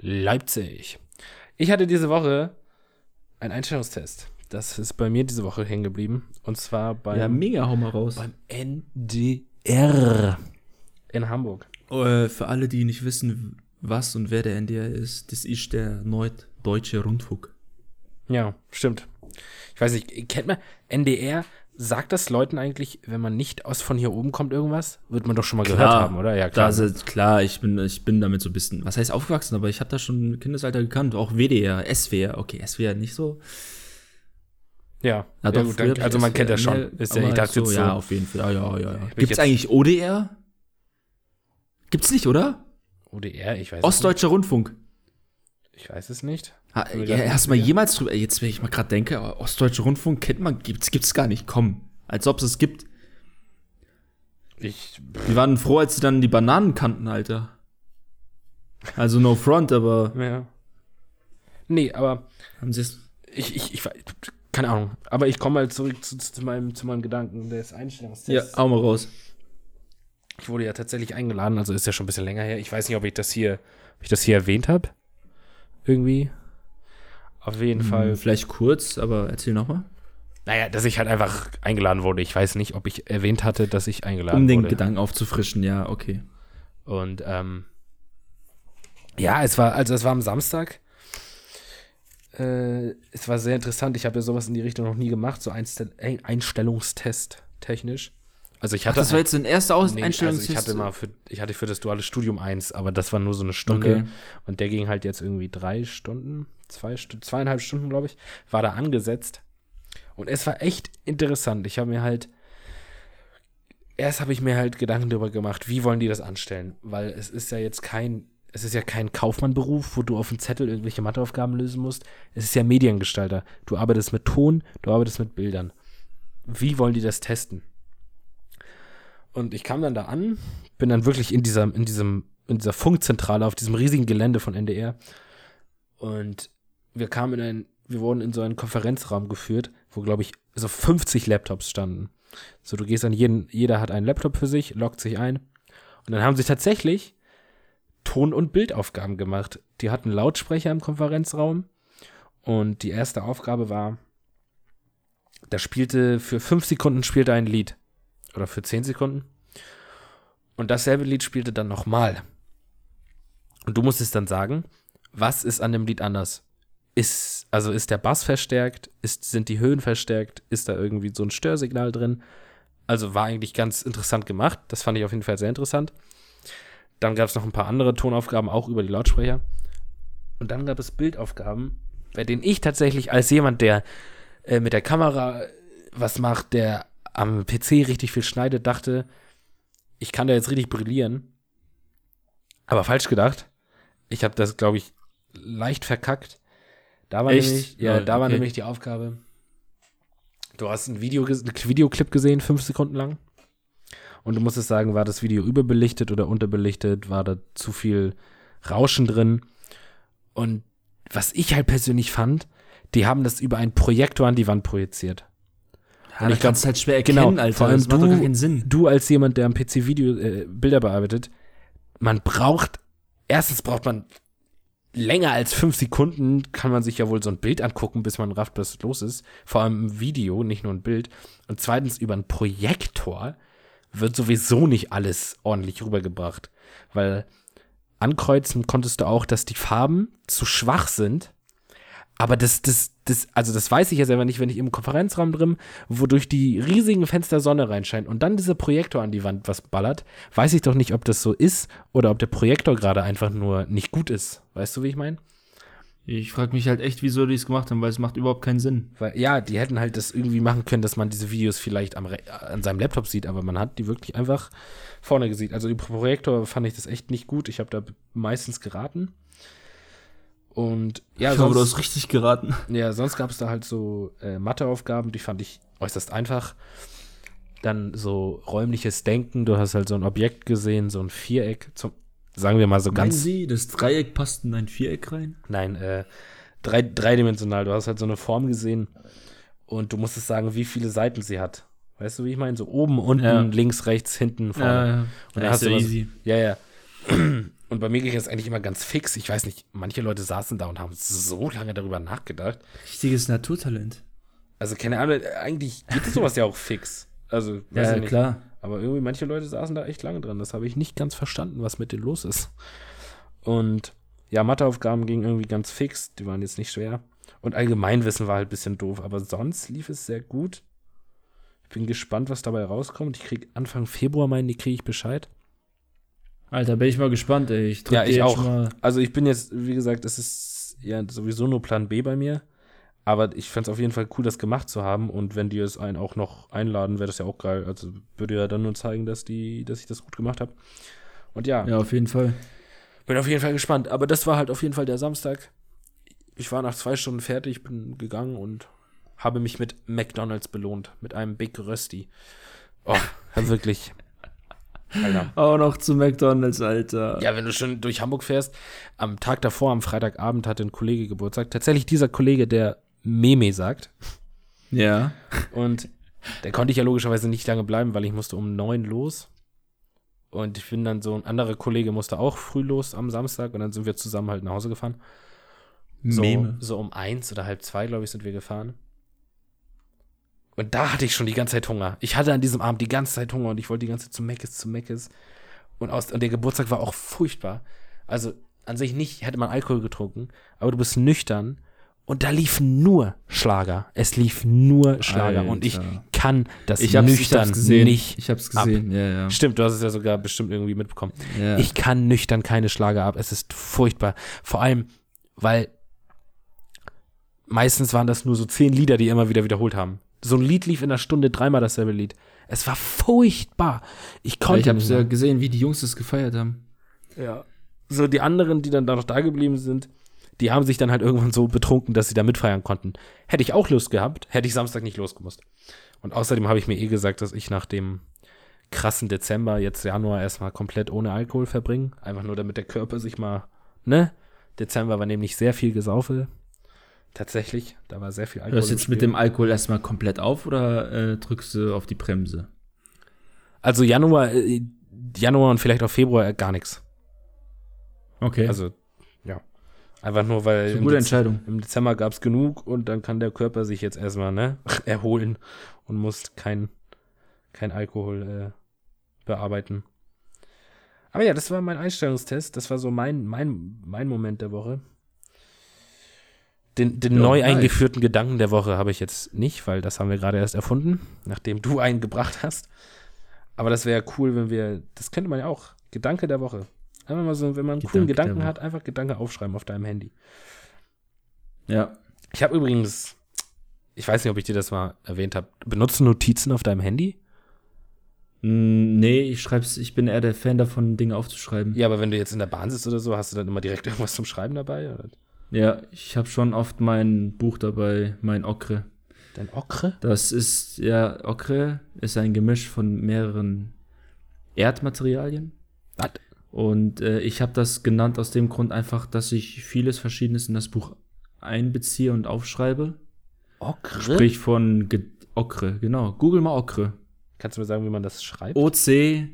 Leipzig. Ich hatte diese Woche einen Einstellungstest. Das ist bei mir diese Woche hängen geblieben. Und zwar beim, ja, mega, hau mal raus. beim NDR in Hamburg. Äh, für alle, die nicht wissen, was und wer der NDR ist, das ist der Norddeutsche Rundfunk. Ja, stimmt. Ich weiß nicht, kennt man NDR? Sagt das Leuten eigentlich, wenn man nicht aus von hier oben kommt, irgendwas? Wird man doch schon mal gehört haben, oder? Ja, klar. Das ist, klar, ich bin, ich bin damit so ein bisschen, was heißt aufgewachsen, aber ich habe das schon im Kindesalter gekannt. Auch WDR, SWR, okay, SWR nicht so. ja, Ja, ja doch, gut, früher dann, also man kennt das SWR schon. Ist ja, ich dachte so, jetzt so, ja, auf jeden Fall. Ja, ja, ja. Gibt's jetzt- eigentlich ODR? Gibt's nicht, oder? ODR, ich weiß es Ostdeutscher Rundfunk. nicht. Ich weiß es nicht. Ha, ja, hast du mal nicht jemals drüber, jetzt wenn ich mal gerade denke, aber Ostdeutscher Rundfunk kennt man, gibt's, gibt's gar nicht, komm. Als ob es es gibt. Ich, Die waren froh, als sie dann die Bananen kannten, Alter. Also no front, aber ja. Nee, aber haben sie es. ich, ich, ich, keine Ahnung. Aber ich komme mal zurück zu, zu, meinem, zu meinem Gedanken des Ja, Einstellungstests. hau mal raus. Ich wurde ja tatsächlich eingeladen, also ist ja schon ein bisschen länger her. Ich weiß nicht, ob ich das hier, ob ich das hier erwähnt habe. Irgendwie. Auf jeden Fall. Hm, Vielleicht kurz, aber erzähl noch mal. Naja, dass ich halt einfach eingeladen wurde. Ich weiß nicht, ob ich erwähnt hatte, dass ich eingeladen Um den wurde. Gedanken aufzufrischen, ja, okay. Und ähm, ja, es war, also es war am Samstag. Äh, es war sehr interessant. Ich habe ja sowas in die Richtung noch nie gemacht, so Einstell Ein- Einstellungstest technisch. Also ich Ach, hatte das war jetzt ein erster Aus Nee. Also ich hatte mal für, ich hatte für das duale Studium eins, aber das war nur so eine Stunde. Okay. Und der ging halt jetzt irgendwie drei Stunden, zwei zweieinhalb Stunden, glaube ich, war da angesetzt. Und es war echt interessant. Ich habe mir halt, erst habe ich mir halt Gedanken darüber gemacht, wie wollen die das anstellen? Weil es ist ja jetzt kein, es ist ja kein Kaufmannberuf, wo du auf dem Zettel irgendwelche Matheaufgaben lösen musst. Es ist ja Mediengestalter. Du arbeitest mit Ton, du arbeitest mit Bildern. Wie wollen die das testen? Und ich kam dann da an, bin dann wirklich in dieser, in diesem, in dieser Funkzentrale auf diesem riesigen Gelände von NDR. Und wir kamen in ein, wir wurden in so einen Konferenzraum geführt, wo, glaube ich, so 50 Laptops standen. So, du gehst an jeden, jeder hat einen Laptop für sich, loggt sich ein. Und dann haben sie tatsächlich Ton- und Bildaufgaben gemacht. Die hatten Lautsprecher im Konferenzraum. Und die erste Aufgabe war, da spielte, für fünf Sekunden spielte ein Lied oder für 10 Sekunden. Und dasselbe Lied spielte dann nochmal. Und du musstest dann sagen, was ist an dem Lied anders? Ist, also ist der Bass verstärkt? Ist, sind die Höhen verstärkt? Ist da irgendwie so ein Störsignal drin? Also war eigentlich ganz interessant gemacht. Das fand ich auf jeden Fall sehr interessant. Dann gab es noch ein paar andere Tonaufgaben, auch über die Lautsprecher. Und dann gab es Bildaufgaben, bei denen ich tatsächlich als jemand, der äh, mit der Kamera was macht, der am PC richtig viel schneidet, dachte, ich kann da jetzt richtig brillieren. Aber falsch gedacht. Ich habe das, glaube ich, leicht verkackt. Da war Echt? nämlich, ja, Ja, da war okay. nämlich die Aufgabe. Du hast ein Video, einen Videoclip gesehen, fünf Sekunden lang. Und du musstest sagen, war das Video überbelichtet oder unterbelichtet? War da zu viel Rauschen drin. Und was ich halt persönlich fand, die haben das über einen Projektor an die Wand projiziert. Ja, Und ich ich glaub- kann es halt schwer erkennen, genau, Alter. vor allem du-. Du als jemand, der am PC Video äh, Bilder bearbeitet, man braucht, erstens braucht man länger als fünf Sekunden, kann man sich ja wohl so ein Bild angucken, bis man rafft, was los ist. Vor allem ein Video, nicht nur ein Bild. Und zweitens, über einen Projektor wird sowieso nicht alles ordentlich rübergebracht. Weil ankreuzen konntest du auch, dass die Farben zu schwach sind. Aber das, das, das, also das weiß ich ja selber nicht, wenn ich im Konferenzraum drin, wo durch die riesigen Fenster Sonne reinscheint und dann dieser Projektor an die Wand was ballert, weiß ich doch nicht, ob das so ist oder ob der Projektor gerade einfach nur nicht gut ist. Weißt du, wie ich meine? Ich frage mich halt echt, wieso die es gemacht haben, weil es macht überhaupt keinen Sinn. Weil, ja, die hätten halt das irgendwie machen können, dass man diese Videos vielleicht am, an seinem Laptop sieht, aber man hat die wirklich einfach vorne gesehen. Also, im Projektor fand ich das echt nicht gut. Ich habe da meistens geraten. Und ja, ich glaube, du sonst- hast richtig geraten. Ja, sonst gab es da halt so äh, Matheaufgaben, die fand ich äußerst einfach. Dann so räumliches Denken, du hast halt so ein Objekt gesehen, so ein Viereck, zum, sagen wir mal so Meinen ganz, Sie, das Dreieck passt in ein Viereck rein? nein, äh, drei, dreidimensional, du hast halt so eine Form gesehen und du musstest sagen, wie viele Seiten sie hat. Weißt du, wie ich meine? So oben, unten, Ja. links, rechts, hinten, vorne. ja. Und dann Ja, hast du ja easy. Ja, ja. Und bei mir ging das eigentlich immer ganz fix. Ich weiß nicht, manche Leute saßen da und haben so lange darüber nachgedacht. Richtiges Naturtalent. Also keine Ahnung, eigentlich geht sowas ja auch fix. Also, weiß Ja, nicht. klar. Aber irgendwie manche Leute saßen da echt lange dran. Das habe ich nicht ganz verstanden, was mit denen los ist. Und ja, Matheaufgaben gingen irgendwie ganz fix. Die waren jetzt nicht schwer. Und Allgemeinwissen war halt ein bisschen doof. Aber sonst lief es sehr gut. Ich bin gespannt, was dabei rauskommt. Ich krieg Anfang Februar meinen, die kriege ich Bescheid. Alter, bin ich mal gespannt, ey. Ich Ja, ich auch. Mal Also ich bin jetzt, wie gesagt, es ist ja sowieso nur Plan B bei mir. Aber ich fände es auf jeden Fall cool, das gemacht zu haben. Und wenn die es einen auch noch einladen, wäre das ja auch geil. Also würde ja dann nur zeigen, dass die, dass ich das gut gemacht habe. Und ja, ja, auf jeden Fall. bin auf jeden Fall gespannt. Aber das war halt auf jeden Fall der Samstag. Ich war nach zwei Stunden fertig, bin gegangen und habe mich mit McDonalds belohnt. Mit einem Big Rösti. Oh, wirklich. Alter. Auch noch zu McDonalds, Alter. Ja, wenn du schon durch Hamburg fährst, am Tag davor, am Freitagabend, hatte ein Kollege Geburtstag. Tatsächlich dieser Kollege, der Meme sagt. Ja. Und da konnte ich ja logischerweise nicht lange bleiben, weil ich musste um neun los. Und ich bin dann so, ein anderer Kollege musste auch früh los am Samstag und dann sind wir zusammen halt nach Hause gefahren. So, Meme. so um eins oder halb zwei, glaube ich, sind wir gefahren. Und da hatte ich schon die ganze Zeit Hunger. Ich hatte an diesem Abend die ganze Zeit Hunger und ich wollte die ganze Zeit zu Meckes, zu Meckes. Und, aus, und der Geburtstag war auch furchtbar. Also an sich nicht, hätte man Alkohol getrunken, aber du bist nüchtern und da lief nur Schlager. Es lief nur Schlager und ich Alter. kann das Ich hab's, ich nüchtern hab's gesehen. nicht. ich hab's gesehen, ja, ja. Stimmt, du hast es ja sogar bestimmt irgendwie mitbekommen. ja. Ich kann nüchtern keine Schlager ab. Es ist furchtbar. Vor allem, weil meistens waren das nur so zehn Lieder, die immer wieder wiederholt haben. So ein Lied lief in einer Stunde dreimal dasselbe Lied. Es war furchtbar. Ich Ja, konnte ich hab's ja gesehen, wie die Jungs das gefeiert haben. Ja. So die anderen, die dann da noch da geblieben sind, die haben sich dann halt irgendwann so betrunken, dass sie da mitfeiern konnten. Hätte ich auch Lust gehabt, hätte ich Samstag nicht losgemusst. Und außerdem habe ich mir eh gesagt, dass ich nach dem krassen Dezember jetzt Januar erstmal komplett ohne Alkohol verbringe. Einfach nur, damit der Körper sich mal, ne? Dezember war nämlich sehr viel Gesaufe. Tatsächlich, da war sehr viel Alkohol. Hörst du jetzt mit dem Alkohol erstmal komplett auf oder äh, drückst du auf die Bremse? Also Januar, äh, Januar und vielleicht auch Februar äh, gar nichts. Okay. Also, ja. Einfach nur, weil das ist im eine gute Dez- Entscheidung. Im Dezember gab es genug und dann kann der Körper sich jetzt erstmal ne, erholen und muss kein, kein Alkohol äh, bearbeiten. Aber ja, das war mein Einstellungstest. Das war so mein, mein, mein Moment der Woche. Den, den Ja, neu nice. eingeführten Gedanken der Woche habe ich jetzt nicht, weil das haben wir gerade erst erfunden, nachdem du einen gebracht hast. Aber das wäre cool, wenn wir, das könnte man ja auch, Gedanke der Woche. Einfach mal so, wenn man einen coolen Gedanke der Gedanken hat, einfach Gedanke aufschreiben auf deinem Handy. Ja. Ich habe übrigens, ich weiß nicht, ob ich dir das mal erwähnt habe, benutzt du Notizen auf deinem Handy? Mm, Nee, ich schreib's, ich bin eher der Fan davon, Dinge aufzuschreiben. Ja, aber wenn du jetzt in der Bahn sitzt oder so, hast du dann immer direkt irgendwas zum Schreiben dabei? Oder? Ja, ich habe schon oft mein Buch dabei, mein Okre. Dein Okre? Das ist, ja, Okre ist ein Gemisch von mehreren Erdmaterialien. Was? Und äh, ich habe das genannt aus dem Grund einfach, dass ich vieles Verschiedenes in das Buch einbeziehe und aufschreibe. Okre? Sprich von Ge Okre, genau. Google mal Okre. Kannst du mir sagen, wie man das schreibt? O-C,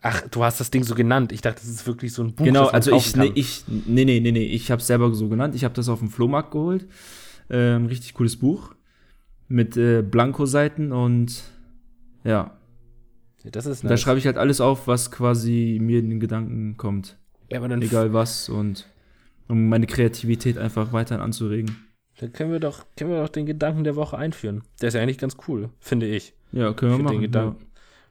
Ach, du hast das Ding so genannt. Ich dachte, das ist wirklich so ein Buch. Genau, also ich, nee, ich, nee, nee, nee, nee, ich habe selber so genannt. Ich habe das auf dem Flohmarkt geholt. Ähm, richtig cooles Buch mit äh, Blanko-Seiten und ja, Ja, das ist da nice. schreibe ich halt alles auf, was quasi mir in den Gedanken kommt, ja, aber dann, egal was und um meine Kreativität einfach weiterhin anzuregen. dann können wir doch, können wir doch den Gedanken der Woche einführen. Der ist ja eigentlich ganz cool, finde ich. Ja, können wir Ich machen. den Gedanken.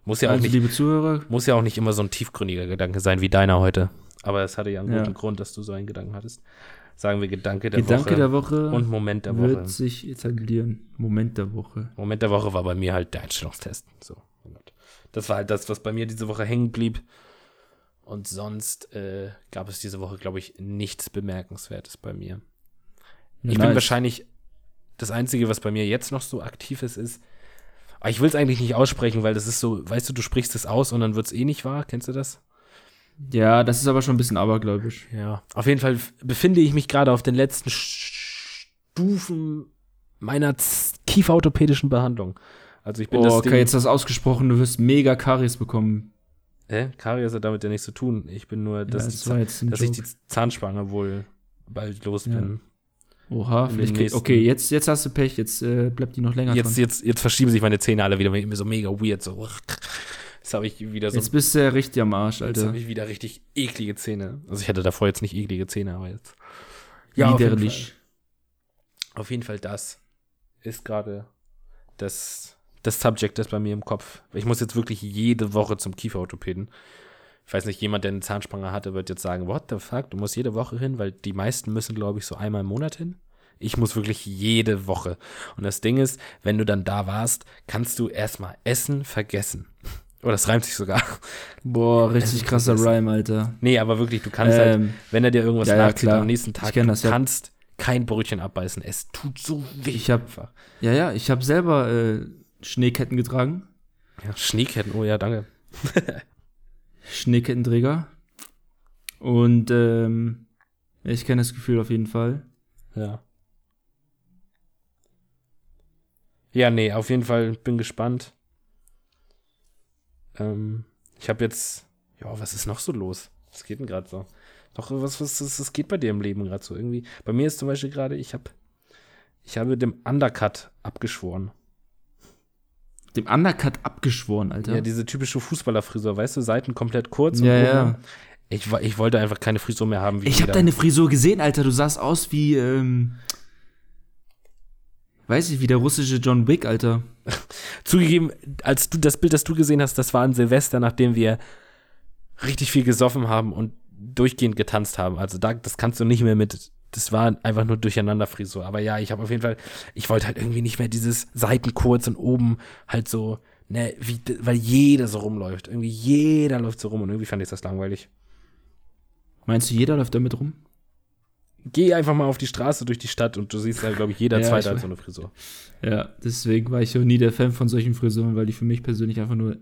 Muss Ja. auch Also, nicht, liebe Zuhörer, muss ja auch nicht immer so ein tiefgründiger Gedanke sein wie deiner heute. Aber es hatte ja einen Ja. guten Grund, dass du so einen Gedanken hattest. Sagen wir Gedanke der Gedanke Woche der Woche und Moment der Woche. wird sich etablieren. Moment der Woche. Moment der Woche war bei mir halt der Einstellungstest. So. Das war halt das, was bei mir diese Woche hängen blieb. Und sonst äh, gab es diese Woche, glaube ich, nichts Bemerkenswertes bei mir. Ich bin Nice. wahrscheinlich das Einzige, was bei mir jetzt noch so aktiv ist, ist. Aber ich will es eigentlich nicht aussprechen, weil das ist so, weißt du, du sprichst es aus und dann wird es eh nicht wahr. Kennst du das? Ja, das ist aber schon ein bisschen abergläubisch. Ja. Auf jeden Fall befinde ich mich gerade auf den letzten Stufen meiner kieferorthopädischen Behandlung. Also ich bin Oh, das okay, Ding, jetzt hast du ausgesprochen, du wirst mega Karies bekommen. Hä? Karies hat damit ja nichts zu tun. Ich bin nur, dass, ja, die, das ein dass ich die. Zahnspange wohl bald los bin. Oha, vielleicht krieg, okay, jetzt, jetzt hast du Pech, jetzt äh, bleibt die noch länger Jetzt, dran. jetzt, jetzt verschieben sich meine Zähne alle wieder mir so mega weird. So. Jetzt habe ich wieder so. Jetzt bist du ja richtig am Arsch, Jetzt Alter. habe ich wieder richtig eklige Zähne. Also ich hatte davor jetzt nicht eklige Zähne, aber jetzt. auf jeden Widerlich. Fall. Auf jeden Fall das ist gerade das, das Subject, das bei mir im Kopf. Ich muss jetzt wirklich jede Woche zum Kieferorthopäden. Ich weiß nicht, jemand, der eine Zahnspange hatte, wird jetzt sagen, what the fuck, du musst jede Woche hin, weil die meisten müssen, glaube ich, so einmal im Monat hin. Ich muss wirklich jede Woche. Und das Ding ist, wenn du dann da warst, kannst du erstmal Essen vergessen. Oder das reimt sich sogar. Boah, richtig Es- krasser es- Rhyme, Alter. Nee, aber wirklich, du kannst halt, Ähm, wenn er dir irgendwas ja, ja, nachzieht am nächsten Tag, du das, ja. kannst kein Brötchen abbeißen. Es tut so weh. Ich hab- einfach. ja, ja, ich habe selber äh, Schneeketten getragen. Ja, Schneeketten, oh ja, danke. Schneekettenträger. Und ähm, ich kenne das Gefühl auf jeden Fall. Ja. Ja, nee, auf jeden Fall bin gespannt. Ähm, ich habe jetzt, ja, was ist noch so los? Was geht denn gerade so? Doch, was, was, was, was geht bei dir im Leben gerade so irgendwie? Bei mir ist zum Beispiel gerade, ich habe, ich habe dem Undercut abgeschworen. Dem Undercut abgeschworen, Alter. Ja, diese typische Fußballerfrisur, weißt du, Seiten komplett kurz. Ja, ja. Ich, ich wollte einfach keine Frisur mehr haben wie ich habe deine Frisur gesehen, Alter. Du sahst aus wie, ähm, weiß ich, wie der russische John Wick, Alter. Zugegeben, als du das Bild, das du gesehen hast, das war an Silvester, nachdem wir richtig viel gesoffen haben und durchgehend getanzt haben. Also da, das kannst du nicht mehr mit. Das war einfach nur Durcheinanderfrisur. Aber ja, ich habe auf jeden Fall, ich wollte halt irgendwie nicht mehr dieses Seiten kurz und oben halt so, ne, wie, weil jeder so rumläuft. Irgendwie jeder läuft so rum und irgendwie fand ich das langweilig. Meinst du, jeder läuft damit rum? Geh einfach mal auf die Straße durch die Stadt und du siehst da, glaube ich, jeder Ja, Zweite hat so eine Frisur. Ja, deswegen war ich auch nie der Fan von solchen Frisuren, weil die für mich persönlich einfach nur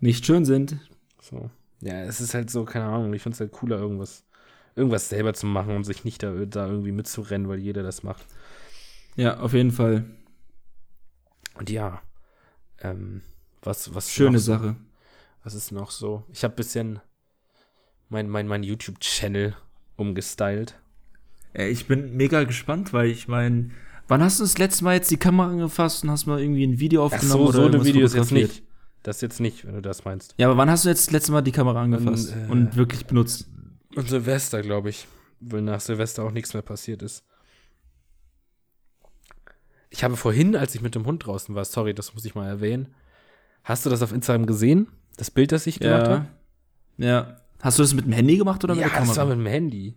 nicht schön sind. So. Ja, es ist halt so, keine Ahnung, ich finde es halt cooler, irgendwas, irgendwas selber zu machen und sich nicht da, da irgendwie mitzurennen, weil jeder das macht. Ja, auf jeden Fall. Und ja, ähm, was, was Schöne noch, Sache. Was ist noch so? Ich habe ein bisschen mein, mein, mein YouTube-Channel umgestylt. Ich bin mega gespannt, weil ich meine, wann hast du das letzte Mal jetzt die Kamera angefasst und hast mal irgendwie ein Video Ach aufgenommen so, oder so eine Videos jetzt nicht. Das jetzt nicht, wenn du das meinst. Ja, aber wann hast du jetzt das letzte Mal die Kamera angefasst Ähm, äh, und wirklich benutzt? Und Silvester, glaube ich. Weil nach Silvester auch nichts mehr passiert ist. Ich habe vorhin, als ich mit dem Hund draußen war, sorry, das muss ich mal erwähnen. Hast du das auf Instagram gesehen? Das Bild, das ich gemacht habe? Ja. Hast du das mit dem Handy gemacht oder mit Ja, der Kamera? das war mit dem Handy.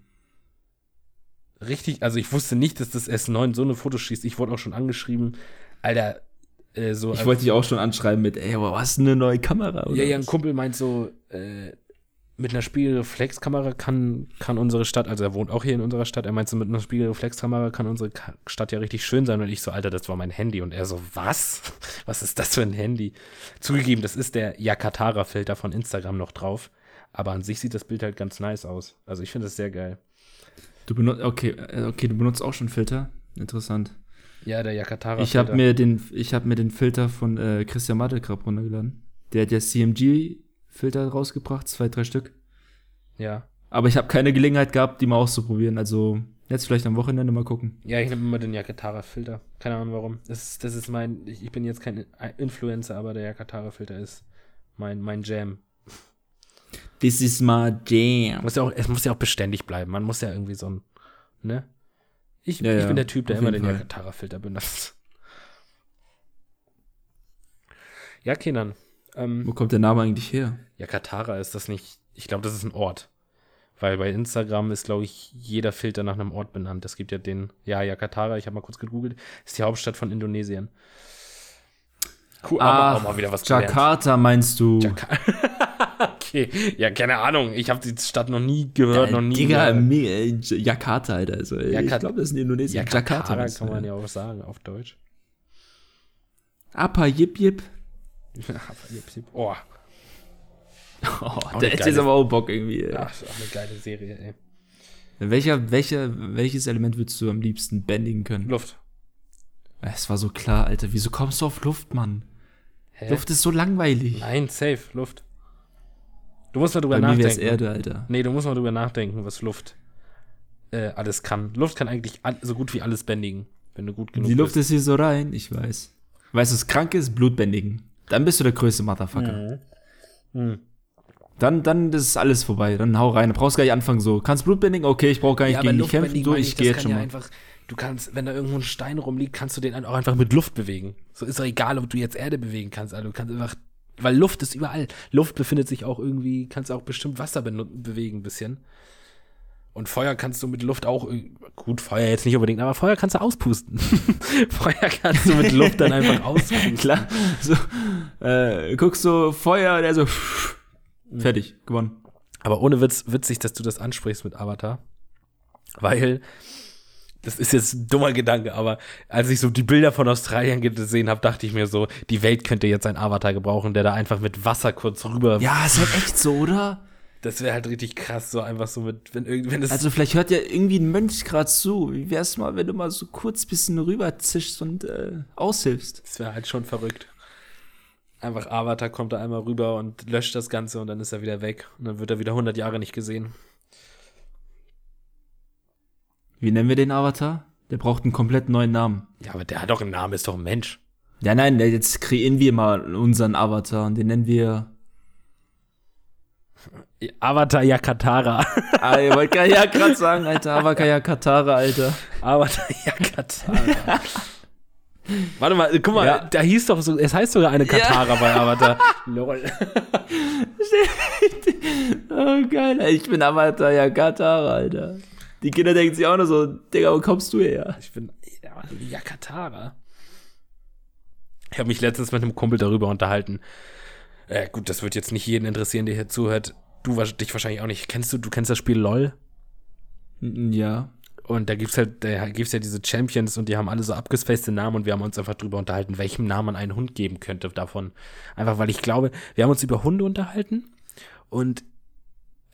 Richtig, also ich wusste nicht, dass das S9 so eine Fotos schießt. Ich wurde auch schon angeschrieben, Alter, äh, so. ich wollte dich auch schon anschreiben mit, ey, aber was ist eine neue Kamera? Oder Ja, ja, ein? Kumpel meint so, äh, mit einer Spiegelreflexkamera kann, kann unsere Stadt, also er wohnt auch hier in unserer Stadt, er meint so, mit einer Spiegelreflexkamera kann unsere Stadt ja richtig schön sein. Und ich so, Alter, das war mein Handy. Und er so, was? Was ist das für ein Handy? Zugegeben, das ist der Yakatara-Filter von Instagram noch drauf. Aber an sich sieht das Bild halt ganz nice aus. Also ich finde das sehr geil. Du benutzt, okay, äh, okay, du benutzt auch schon Filter. Interessant. Ja, der Yakatara-Filter. Ich habe mir den, ich habe mir den Filter von äh, Christian Madelkrab runtergeladen. Der hat ja CMG-Filter rausgebracht, zwei, drei Stück. Ja. Aber ich habe keine Gelegenheit gehabt, die mal auszuprobieren. Also jetzt vielleicht am Wochenende mal gucken. Ja, ich nehme immer den Yakatara-Filter. Keine Ahnung warum. Das ist, das ist mein, ich, bin jetzt kein Influencer, aber der Yakatara-Filter ist mein, mein Jam. This is my jam. Muss ja auch, es muss ja auch beständig bleiben. Man muss ja irgendwie so ein, ne? Ich, Ja, ich ja, bin der Typ, der immer den. Yakatara-Filter benutzt. Ja, Kenan. Ähm, Wo kommt der Name eigentlich her? Yakatara ist das nicht, ich glaube, das ist ein Ort. Weil bei Instagram ist, glaube ich, jeder Filter nach einem Ort benannt. Es gibt ja den, ja, Yakatara, ich habe mal kurz gegoogelt, ist die Hauptstadt von Indonesien. Cool, aber auch mal wieder was gelernt. Jakarta meinst du? Jaka- okay, ja, keine Ahnung. Ich habe die Stadt noch nie gehört, noch nie. Digga, äh, äh, Jakarta, Alter. Also, äh, Jakat- ich glaube, das ist in Indonesien. Jakarta du, kann man ja. ja auch sagen auf Deutsch. Apa, jip, jip. Oh, Oh, der hätte jetzt aber auch Bock irgendwie. ey. ach, ist auch eine geile Serie, ey. Welcher, welcher, welches Element würdest du am liebsten bändigen können? Luft. Es war so klar, Alter. Wieso kommst du auf Luft, Mann? Hä? Luft ist so langweilig. Nein, safe, Luft. Du musst mal drüber Bei mir nachdenken. Erde, Alter. Nee, du musst mal drüber nachdenken, was Luft äh, alles kann. Luft kann eigentlich so gut wie alles bändigen, wenn du gut genug Die Luft bist. ist hier so rein, ich weiß. Weißt du, was krank ist? Blutbändigen. Dann bist du der größte Motherfucker. Hm. Dann, dann ist alles vorbei. Dann hau rein. Du brauchst gar nicht anfangen so. Kannst Blutbändigen? Okay, ich brauche gar nicht gegen dich kämpfen. So, ich gehe jetzt schon mal. einfach, du kannst, wenn da irgendwo ein Stein rumliegt, kannst du den auch einfach mit Luft bewegen. So ist doch egal, ob du jetzt Erde bewegen kannst, also du kannst einfach, weil Luft ist überall. Luft befindet sich auch irgendwie, kannst auch bestimmt Wasser benu- bewegen ein bisschen. Und Feuer kannst du mit Luft auch, irg- gut, Feuer jetzt nicht unbedingt, aber Feuer kannst du auspusten. Feuer kannst du mit Luft dann einfach auspusten. Klar. So, äh, guckst du Feuer, der so. Fertig, gewonnen. Aber ohne Witz, witzig, dass du das ansprichst mit Avatar. Weil, das ist jetzt ein dummer Gedanke, aber als ich so die Bilder von Australien gesehen habe, dachte ich mir so, die Welt könnte jetzt einen Avatar gebrauchen, der da einfach mit Wasser kurz rüber. Ja, ist halt echt so, oder? Das wäre halt richtig krass, so einfach so mit, wenn irgend- wenn es. Also vielleicht hört ja irgendwie ein Mönch gerade zu. Wie wär's mal, wenn du mal so kurz bisschen rüber zischst und äh, aushilfst? das wäre halt schon verrückt. Einfach Avatar kommt da einmal rüber und löscht das Ganze und dann ist er wieder weg. Und dann wird er wieder 100 Jahre nicht gesehen. Wie nennen wir den Avatar? Der braucht einen komplett neuen Namen. Ja, aber der hat doch einen Namen, ist doch ein Mensch. Ja, nein, jetzt kreieren wir mal unseren Avatar und den nennen wir. Avatar Yakatara. Ah, ihr wollt grad- ja gerade sagen, Alter, Avakaya Katara, Alter. Avatar Yakatara. Warte mal, guck mal, Ja. da hieß doch so, es heißt sogar eine Katara bei Avatar. Lol. Oh, geil, ich bin Avakaya Katara, Alter. Die Kinder denken sich auch nur so, Digga, wo kommst du her? Ich bin ja, Yakatara. Ich habe mich letztens mit einem Kumpel darüber unterhalten. Äh, gut, das wird jetzt nicht jeden interessieren, der hier zuhört. Du dich wahrscheinlich auch nicht. Kennst du, du kennst das Spiel LOL? Ja. Und da gibt's halt, da gibt's ja diese Champions und die haben alle so abgespacede Namen und wir haben uns einfach drüber unterhalten, welchem Namen man einen Hund geben könnte davon. Einfach weil ich glaube, wir haben uns über Hunde unterhalten und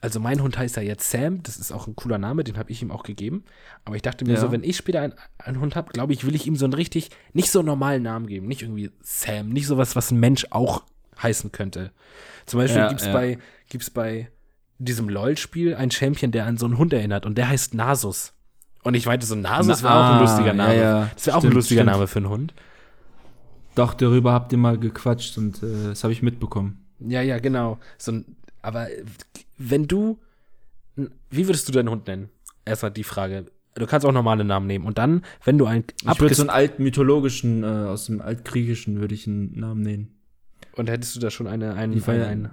also mein Hund heißt ja jetzt Sam, das ist auch ein cooler Name, den habe ich ihm auch gegeben. Aber ich dachte mir Ja. so, wenn ich später einen, einen Hund habe, glaube ich, will ich ihm so einen richtig, nicht so einen normalen Namen geben. Nicht irgendwie Sam, nicht sowas, was ein Mensch auch heißen könnte. Zum Beispiel Ja, gibt's ja. bei, gibt's bei diesem LOL-Spiel einen Champion, der an so einen Hund erinnert und der heißt Nasus. Und ich meinte so, Nasus Na- wäre auch ein ah, lustiger Name. ja, ja. Das wäre auch ein lustiger stimmt. Name für einen Hund. Doch, darüber habt ihr mal gequatscht und äh, das habe ich mitbekommen. Ja, ja, genau. So aber wenn du, wie würdest du deinen Hund nennen? Erstmal die Frage. Du kannst auch normale Namen nehmen. Und dann, wenn du einen Ich würde so einen alten mythologischen, äh, aus dem Altgriechischen würde ich einen Namen nehmen. und hättest du da schon eine, ein, Die ein, feiern- ein,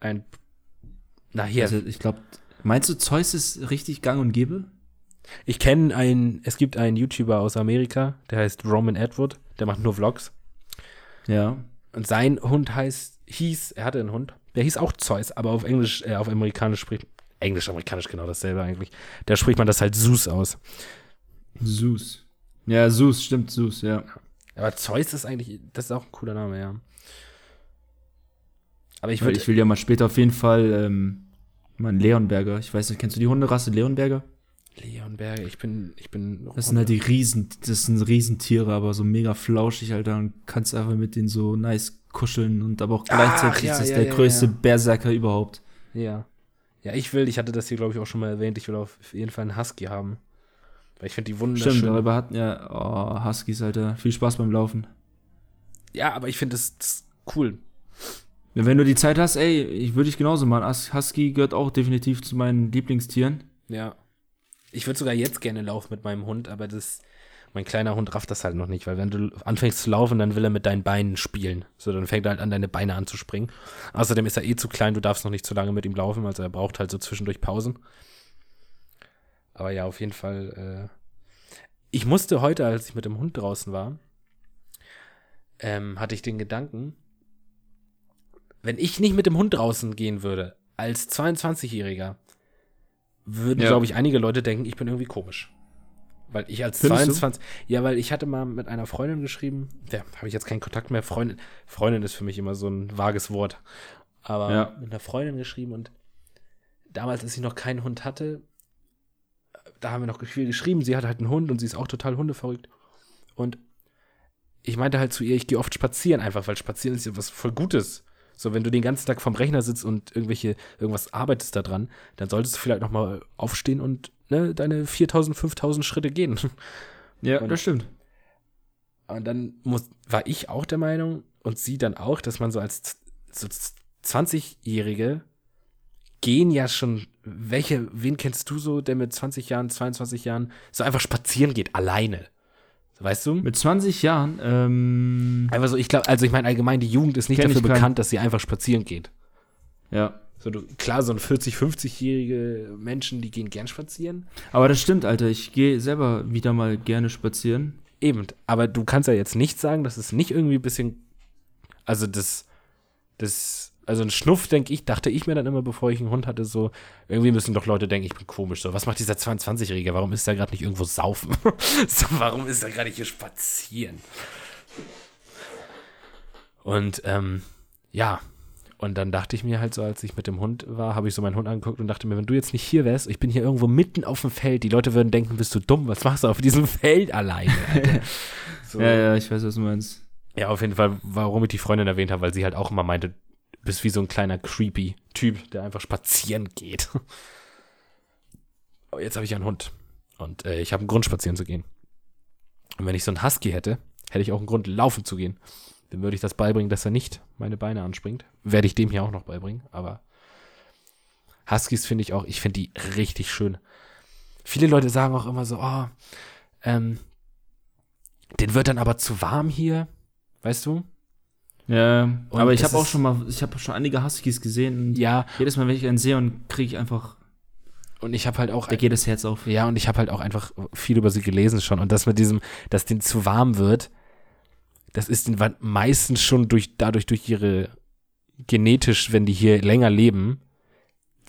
ein, na hier, Also ich glaube, meinst du, Zeus ist richtig gang und gäbe? ich kenne einen, es gibt einen YouTuber aus Amerika, der heißt Roman Edward, der macht nur Vlogs. Ja. Und sein Hund heißt, hieß, er hatte einen Hund, der hieß auch Zeus, aber auf Englisch, äh, auf Amerikanisch spricht, Englisch, Amerikanisch genau dasselbe eigentlich. Da spricht man das halt Zeus aus. Zeus. Ja, Zeus, stimmt, Zeus, ja. Aber Zeus ist eigentlich, das ist auch ein cooler Name, ja. Aber ich würde, ich will ja mal später auf jeden Fall ähm, mal einen Leonberger. Ich weiß nicht, kennst du die Hunderasse Leonberger? Leonberger, ich bin, ich bin. Das sind halt die Riesen, das sind Riesentiere, aber so mega flauschig, Alter. Und kannst einfach mit denen so nice kuscheln und aber auch gleichzeitig ja, ist das ja, der ja, größte. Berserker überhaupt. Ja. Ja, ich will, ich hatte das hier, glaube ich, auch schon mal erwähnt, ich will auf jeden Fall einen Husky haben. Weil ich finde die wunderschön. Stimmt, darüber hatten ja, oh, Huskies, Alter. Viel Spaß beim Laufen. Ja, aber ich finde das, das cool. Wenn du die Zeit hast, ey, ich würde ich genauso machen. Hus- Husky gehört auch definitiv zu meinen Lieblingstieren. Ja. Ich würde sogar jetzt gerne laufen mit meinem Hund, aber das, mein kleiner Hund rafft das halt noch nicht, weil wenn du anfängst zu laufen, dann will er mit deinen Beinen spielen. So, dann fängt er halt an, deine Beine anzuspringen. Außerdem ist er eh zu klein, du darfst noch nicht zu lange mit ihm laufen, also er braucht halt so zwischendurch Pausen. Aber ja, auf jeden Fall, äh, ich musste heute, als ich mit dem Hund draußen war, ähm, hatte ich den Gedanken, wenn ich nicht mit dem Hund draußen gehen würde, als 22-Jähriger, würden, Ja. glaube ich, einige Leute denken, ich bin irgendwie komisch. Weil ich als Findest du? 22, ja, weil ich hatte mal mit einer Freundin geschrieben, ja, habe ich jetzt keinen Kontakt mehr. Freundin, Freundin ist für mich immer so ein vages Wort. Aber Ja. mit einer Freundin geschrieben und damals, als sie noch keinen Hund hatte, da haben wir noch viel geschrieben. Sie hat halt einen Hund und sie ist auch total hundeverrückt. Und ich meinte halt zu ihr, ich gehe oft spazieren einfach, weil spazieren ist ja was voll Gutes. So, wenn du den ganzen Tag vom Rechner sitzt und irgendwelche, irgendwas arbeitest da dran, dann solltest du vielleicht noch mal aufstehen und ne, deine 4000, 5000 Schritte gehen. Ja, Und- das stimmt. Und dann muss, war ich auch der Meinung und sie dann auch, dass man so als so z- 20-Jährige gehen ja schon, welche, wen kennst du so, der mit 20 Jahren, 22 Jahren so einfach spazieren geht, alleine? Weißt du? Mit 20 Jahren, ähm, Einfach so, ich glaube, also ich meine allgemein, die Jugend ist nicht dafür ich keinen. bekannt, dass sie einfach spazieren geht. ja. So, du, klar, so ein 40-, 50-jährige Menschen, die gehen gern spazieren. Aber das stimmt, Alter. Ich gehe selber wieder mal gerne spazieren. Eben, aber du kannst ja jetzt nicht sagen, dass es nicht irgendwie ein bisschen, also das, das, also ein Schnuff, denke ich, dachte ich mir dann immer, bevor ich einen Hund hatte, so, irgendwie müssen doch Leute denken, ich bin komisch, so, was macht dieser 22-Jährige, warum ist der gerade nicht irgendwo saufen? so, warum ist er gerade hier spazieren? Und, ähm, ja, und dann dachte ich mir halt so, als ich mit dem Hund war, habe ich so meinen Hund angeguckt und dachte mir, wenn du jetzt nicht hier wärst, ich bin hier irgendwo mitten auf dem Feld, die Leute würden denken, bist du dumm, was machst du auf diesem Feld alleine? So. Ja, ja, ich weiß, was du meinst. Ja, auf jeden Fall, warum ich die Freundin erwähnt habe, weil sie halt auch immer meinte, bist wie so ein kleiner creepy Typ, der einfach spazieren geht. Aber jetzt habe ich einen Hund und äh, ich habe einen Grund, spazieren zu gehen. Und wenn ich so einen Husky hätte, hätte ich auch einen Grund, laufen zu gehen. Dem würde ich das beibringen, dass er nicht meine Beine anspringt. Werde ich dem hier auch noch beibringen, aber Huskies finde ich auch, ich finde die richtig schön. Viele Leute sagen auch immer so, oh, ähm, den wird dann aber zu warm hier, weißt du? Ja, Und aber ich habe auch schon mal, ich habe schon einige Huskies gesehen. Und Ja, Jedes Mal, wenn ich einen sehe und kriege ich einfach, und ich habe halt auch da geht das Herz auf. Ja, und ich habe halt auch einfach viel über sie gelesen schon. Und das mit diesem, dass denen zu warm wird, das ist den meistens schon durch, dadurch durch ihre genetisch, wenn die hier länger leben,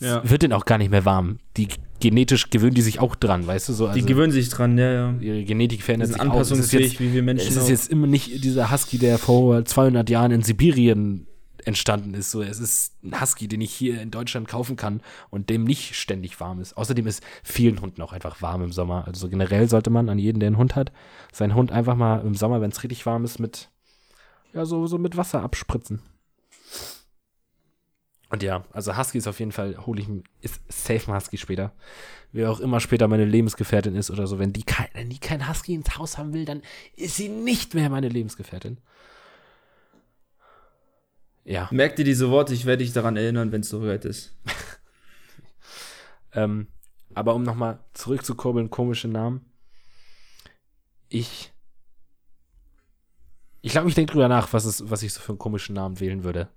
Ja. wird denen auch gar nicht mehr warm. Die genetisch gewöhnen die sich auch dran, weißt du so. Also Die gewöhnen sich dran, ja, ja. ihre Genetik verändert sich auch. Es ist anpassungsfähig, jetzt, wie wir Menschen es ist auch. jetzt immer nicht dieser Husky, der vor 200 Jahren in Sibirien entstanden ist. So, es ist ein Husky, den ich hier in Deutschland kaufen kann und dem nicht ständig warm ist. Außerdem ist vielen Hunden auch einfach warm im Sommer. Also generell sollte man an jeden, der einen Hund hat, seinen Hund einfach mal im Sommer, wenn es richtig warm ist, mit ja so so mit Wasser abspritzen. Und ja, also Husky ist auf jeden Fall, hole ich ist safe ein Husky später. Wer auch immer später meine Lebensgefährtin ist oder so, wenn die, kein, wenn die kein Husky ins Haus haben will, dann ist sie nicht mehr meine Lebensgefährtin. Ja, Merk dir diese Worte, ich werde dich daran erinnern, wenn es soweit ist. ähm, aber um nochmal zurückzukurbeln, komische Namen. Ich, ich glaube, ich denke drüber nach, was, es, was ich so für einen komischen Namen wählen würde.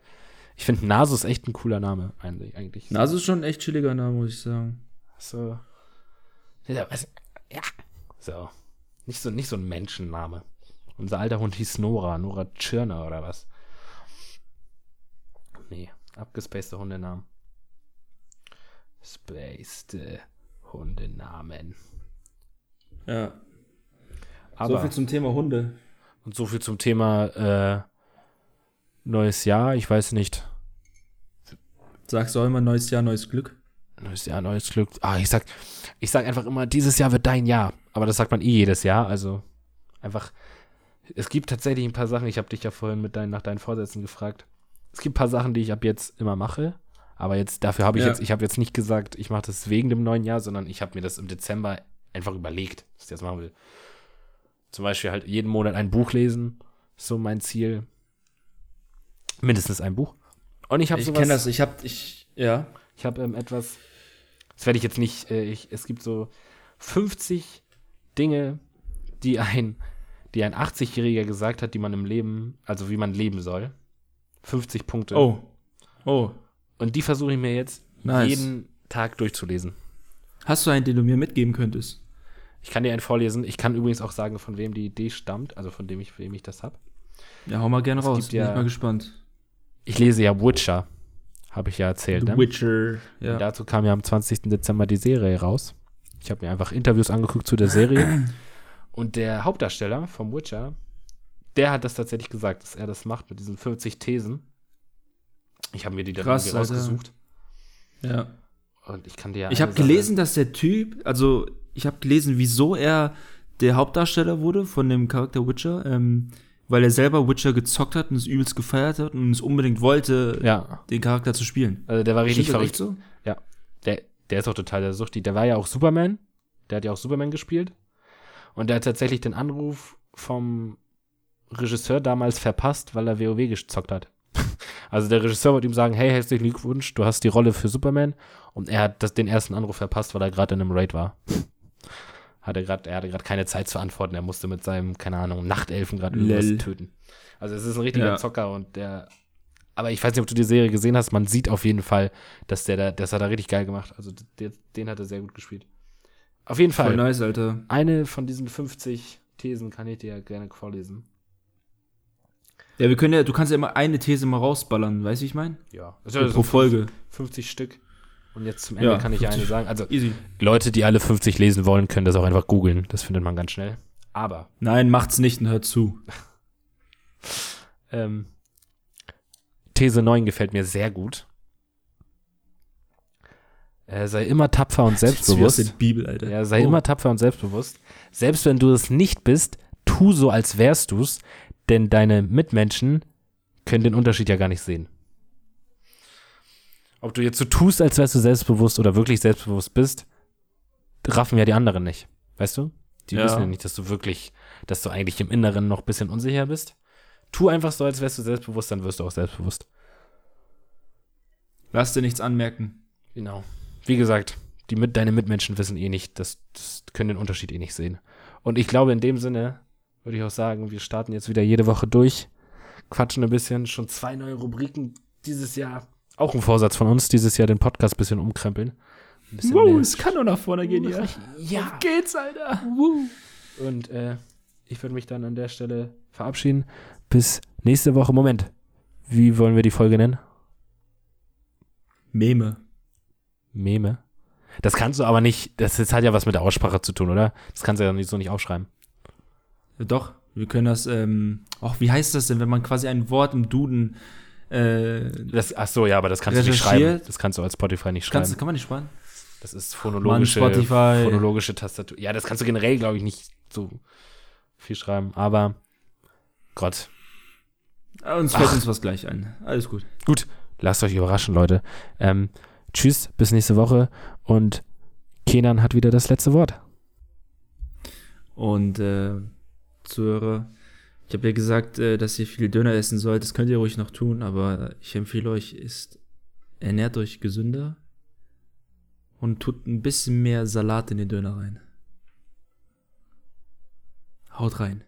Ich finde Nasus echt ein cooler Name eigentlich. eigentlich. Nasu ist schon ein echt chilliger Name, muss ich sagen. So. Ja. So. Nicht so, nicht so ein Menschenname. Unser alter Hund hieß Nora, Nora Tschirner oder was. nee, abgespacede Hundenamen. Spaced Hundenamen. Ja. Aber, so viel zum Thema Hunde. und so viel zum Thema äh, neues Jahr. Ich weiß nicht. Sagst du auch immer neues Jahr, neues Glück? Neues Jahr, neues Glück. Ah, ich sag, ich sag einfach immer, dieses Jahr wird dein Jahr. Aber das sagt man eh jedes Jahr. Also einfach, es gibt tatsächlich ein paar Sachen. Ich habe dich ja vorhin mit deinen, nach deinen Vorsätzen gefragt. Es gibt ein paar Sachen, die ich ab jetzt immer mache. Aber jetzt, dafür habe ich Ja. jetzt, ich habe jetzt nicht gesagt, ich mache das wegen dem neuen Jahr, sondern ich habe mir das im Dezember einfach überlegt, dass ich das machen will. Zum Beispiel halt jeden Monat ein Buch lesen. Ist so mein Ziel. Mindestens ein Buch. Und ich habe Ich kenne das, ich hab, ich, ja. Ich habe ähm, etwas, das werde ich jetzt nicht, äh, ich, es gibt so 50 Dinge, die ein, die ein 80-Jähriger gesagt hat, die man im Leben, also wie man leben soll. 50 Punkte. Oh. Oh. Und die versuche ich mir jetzt Nice. jeden Tag durchzulesen. Hast du einen, den du mir mitgeben könntest? Ich kann dir einen vorlesen. Ich kann übrigens auch sagen, von wem die Idee stammt, also von dem ich, wem ich das habe. Ja, hau mal gerne Es raus. gibt Bin ja- ich mal gespannt. Ich lese ja Witcher, habe ich ja erzählt. The Ne? Witcher. Ja. Und dazu kam ja am 20. Dezember die Serie raus. Ich habe mir einfach Interviews angeguckt zu der Serie. Und der Hauptdarsteller vom Witcher, der hat das tatsächlich gesagt, dass er das macht mit diesen 50 Thesen. Ich habe mir die dann Krass, irgendwie Alter. rausgesucht. ja. Und ich kann dir Ich eine habe gelesen, dass der Typ, also ich habe gelesen, wieso er der Hauptdarsteller wurde von dem Charakter Witcher, ähm, weil er selber Witcher gezockt hat und es übelst gefeiert hat und es unbedingt wollte, Ja, den Charakter zu spielen. also der war richtig Stimmt verrückt. so? Der, der ist auch total der Suchti. Der war ja auch Superman. Der hat ja auch Superman gespielt. Und der hat tatsächlich den Anruf vom Regisseur damals verpasst, weil er WoW gezockt hat. Also der Regisseur wollte ihm sagen, hey, herzlichen Glückwunsch, du hast die Rolle für Superman. Und er hat das, den ersten Anruf verpasst, weil er gerade in einem Raid war. Hatte grad, er hatte gerade keine Zeit zu antworten. Er musste mit seinem, keine Ahnung, Nachtelfen gerade irgendwas töten. Also es ist ein richtiger Ja. Zocker und der. Aber ich weiß nicht, ob du die Serie gesehen hast. Man sieht auf jeden Fall, dass der da, das hat er richtig geil gemacht. Also der, den hat er sehr gut gespielt. Auf jeden Voll Fall. nice, Alter. Eine von diesen 50 Thesen kann ich dir ja gerne vorlesen. Ja, wir können ja, du kannst ja immer eine These mal rausballern, weißt du, wie ich meine? Ja. Pro Folge. 50 Stück. Und jetzt zum Ende Ja, kann ich 50. eine sagen. Also Easy. Leute, die alle 50 lesen wollen, können das auch einfach googeln. Das findet man ganz schnell. Aber Nein, macht's nicht und hört zu. ähm, These 9 gefällt mir sehr gut. Äh, sei immer tapfer und Das ist selbstbewusst. Bibel, Alter. Ja, sei Oh. immer tapfer und selbstbewusst. Selbst wenn du es nicht bist, tu so, als wärst du's, denn deine Mitmenschen können den Unterschied ja gar nicht sehen. Ob du jetzt so tust, als wärst du selbstbewusst oder wirklich selbstbewusst bist, raffen ja die anderen nicht. Weißt du? Die Ja. wissen ja nicht, dass du wirklich, dass du eigentlich im Inneren noch ein bisschen unsicher bist. Tu einfach so, als wärst du selbstbewusst, dann wirst du auch selbstbewusst. Lass dir nichts anmerken. Genau. Wie gesagt, die mit, deine Mitmenschen wissen eh nicht, das, das können den Unterschied eh nicht sehen. Und ich glaube, in dem Sinne würde ich auch sagen, wir starten jetzt wieder jede Woche durch, quatschen ein bisschen, schon zwei neue Rubriken dieses Jahr. Auch ein Vorsatz von uns, dieses Jahr den Podcast ein bisschen umkrempeln. Ein bisschen mehr- es kann nur nach vorne gehen hier. ja. geht's, Alter. Und äh, ich würde mich dann an der Stelle verabschieden. Bis nächste Woche. Moment. Wie wollen wir die Folge nennen? Meme. Meme. Das kannst du aber nicht, das, das hat ja was mit der Aussprache zu tun, oder? Das kannst du ja nicht, so nicht aufschreiben. Ja, Doch, wir können das, ähm, auch wie heißt das denn, wenn man quasi ein Wort im Duden, äh, Das, ach so, ja, aber das kannst du nicht schreiben. Das kannst du als Spotify nicht schreiben. kannst, kann man nicht sparen? das ist phonologische, Mann, phonologische Tastatur. Ja, das kannst du generell, glaube ich, nicht so viel schreiben. Aber Gott. Uns fällt uns was gleich ein. Alles gut. Gut, lasst euch überraschen, Leute. Ähm, tschüss, bis nächste Woche. Und Kenan hat wieder das letzte Wort. Und äh, Zuhörer, ich habe ja gesagt, äh, dass ihr viel Döner essen sollt. Das könnt ihr ruhig noch tun, aber ich empfehle euch, ist, ernährt euch gesünder und tut ein bisschen mehr Salat in den Döner rein. Haut rein.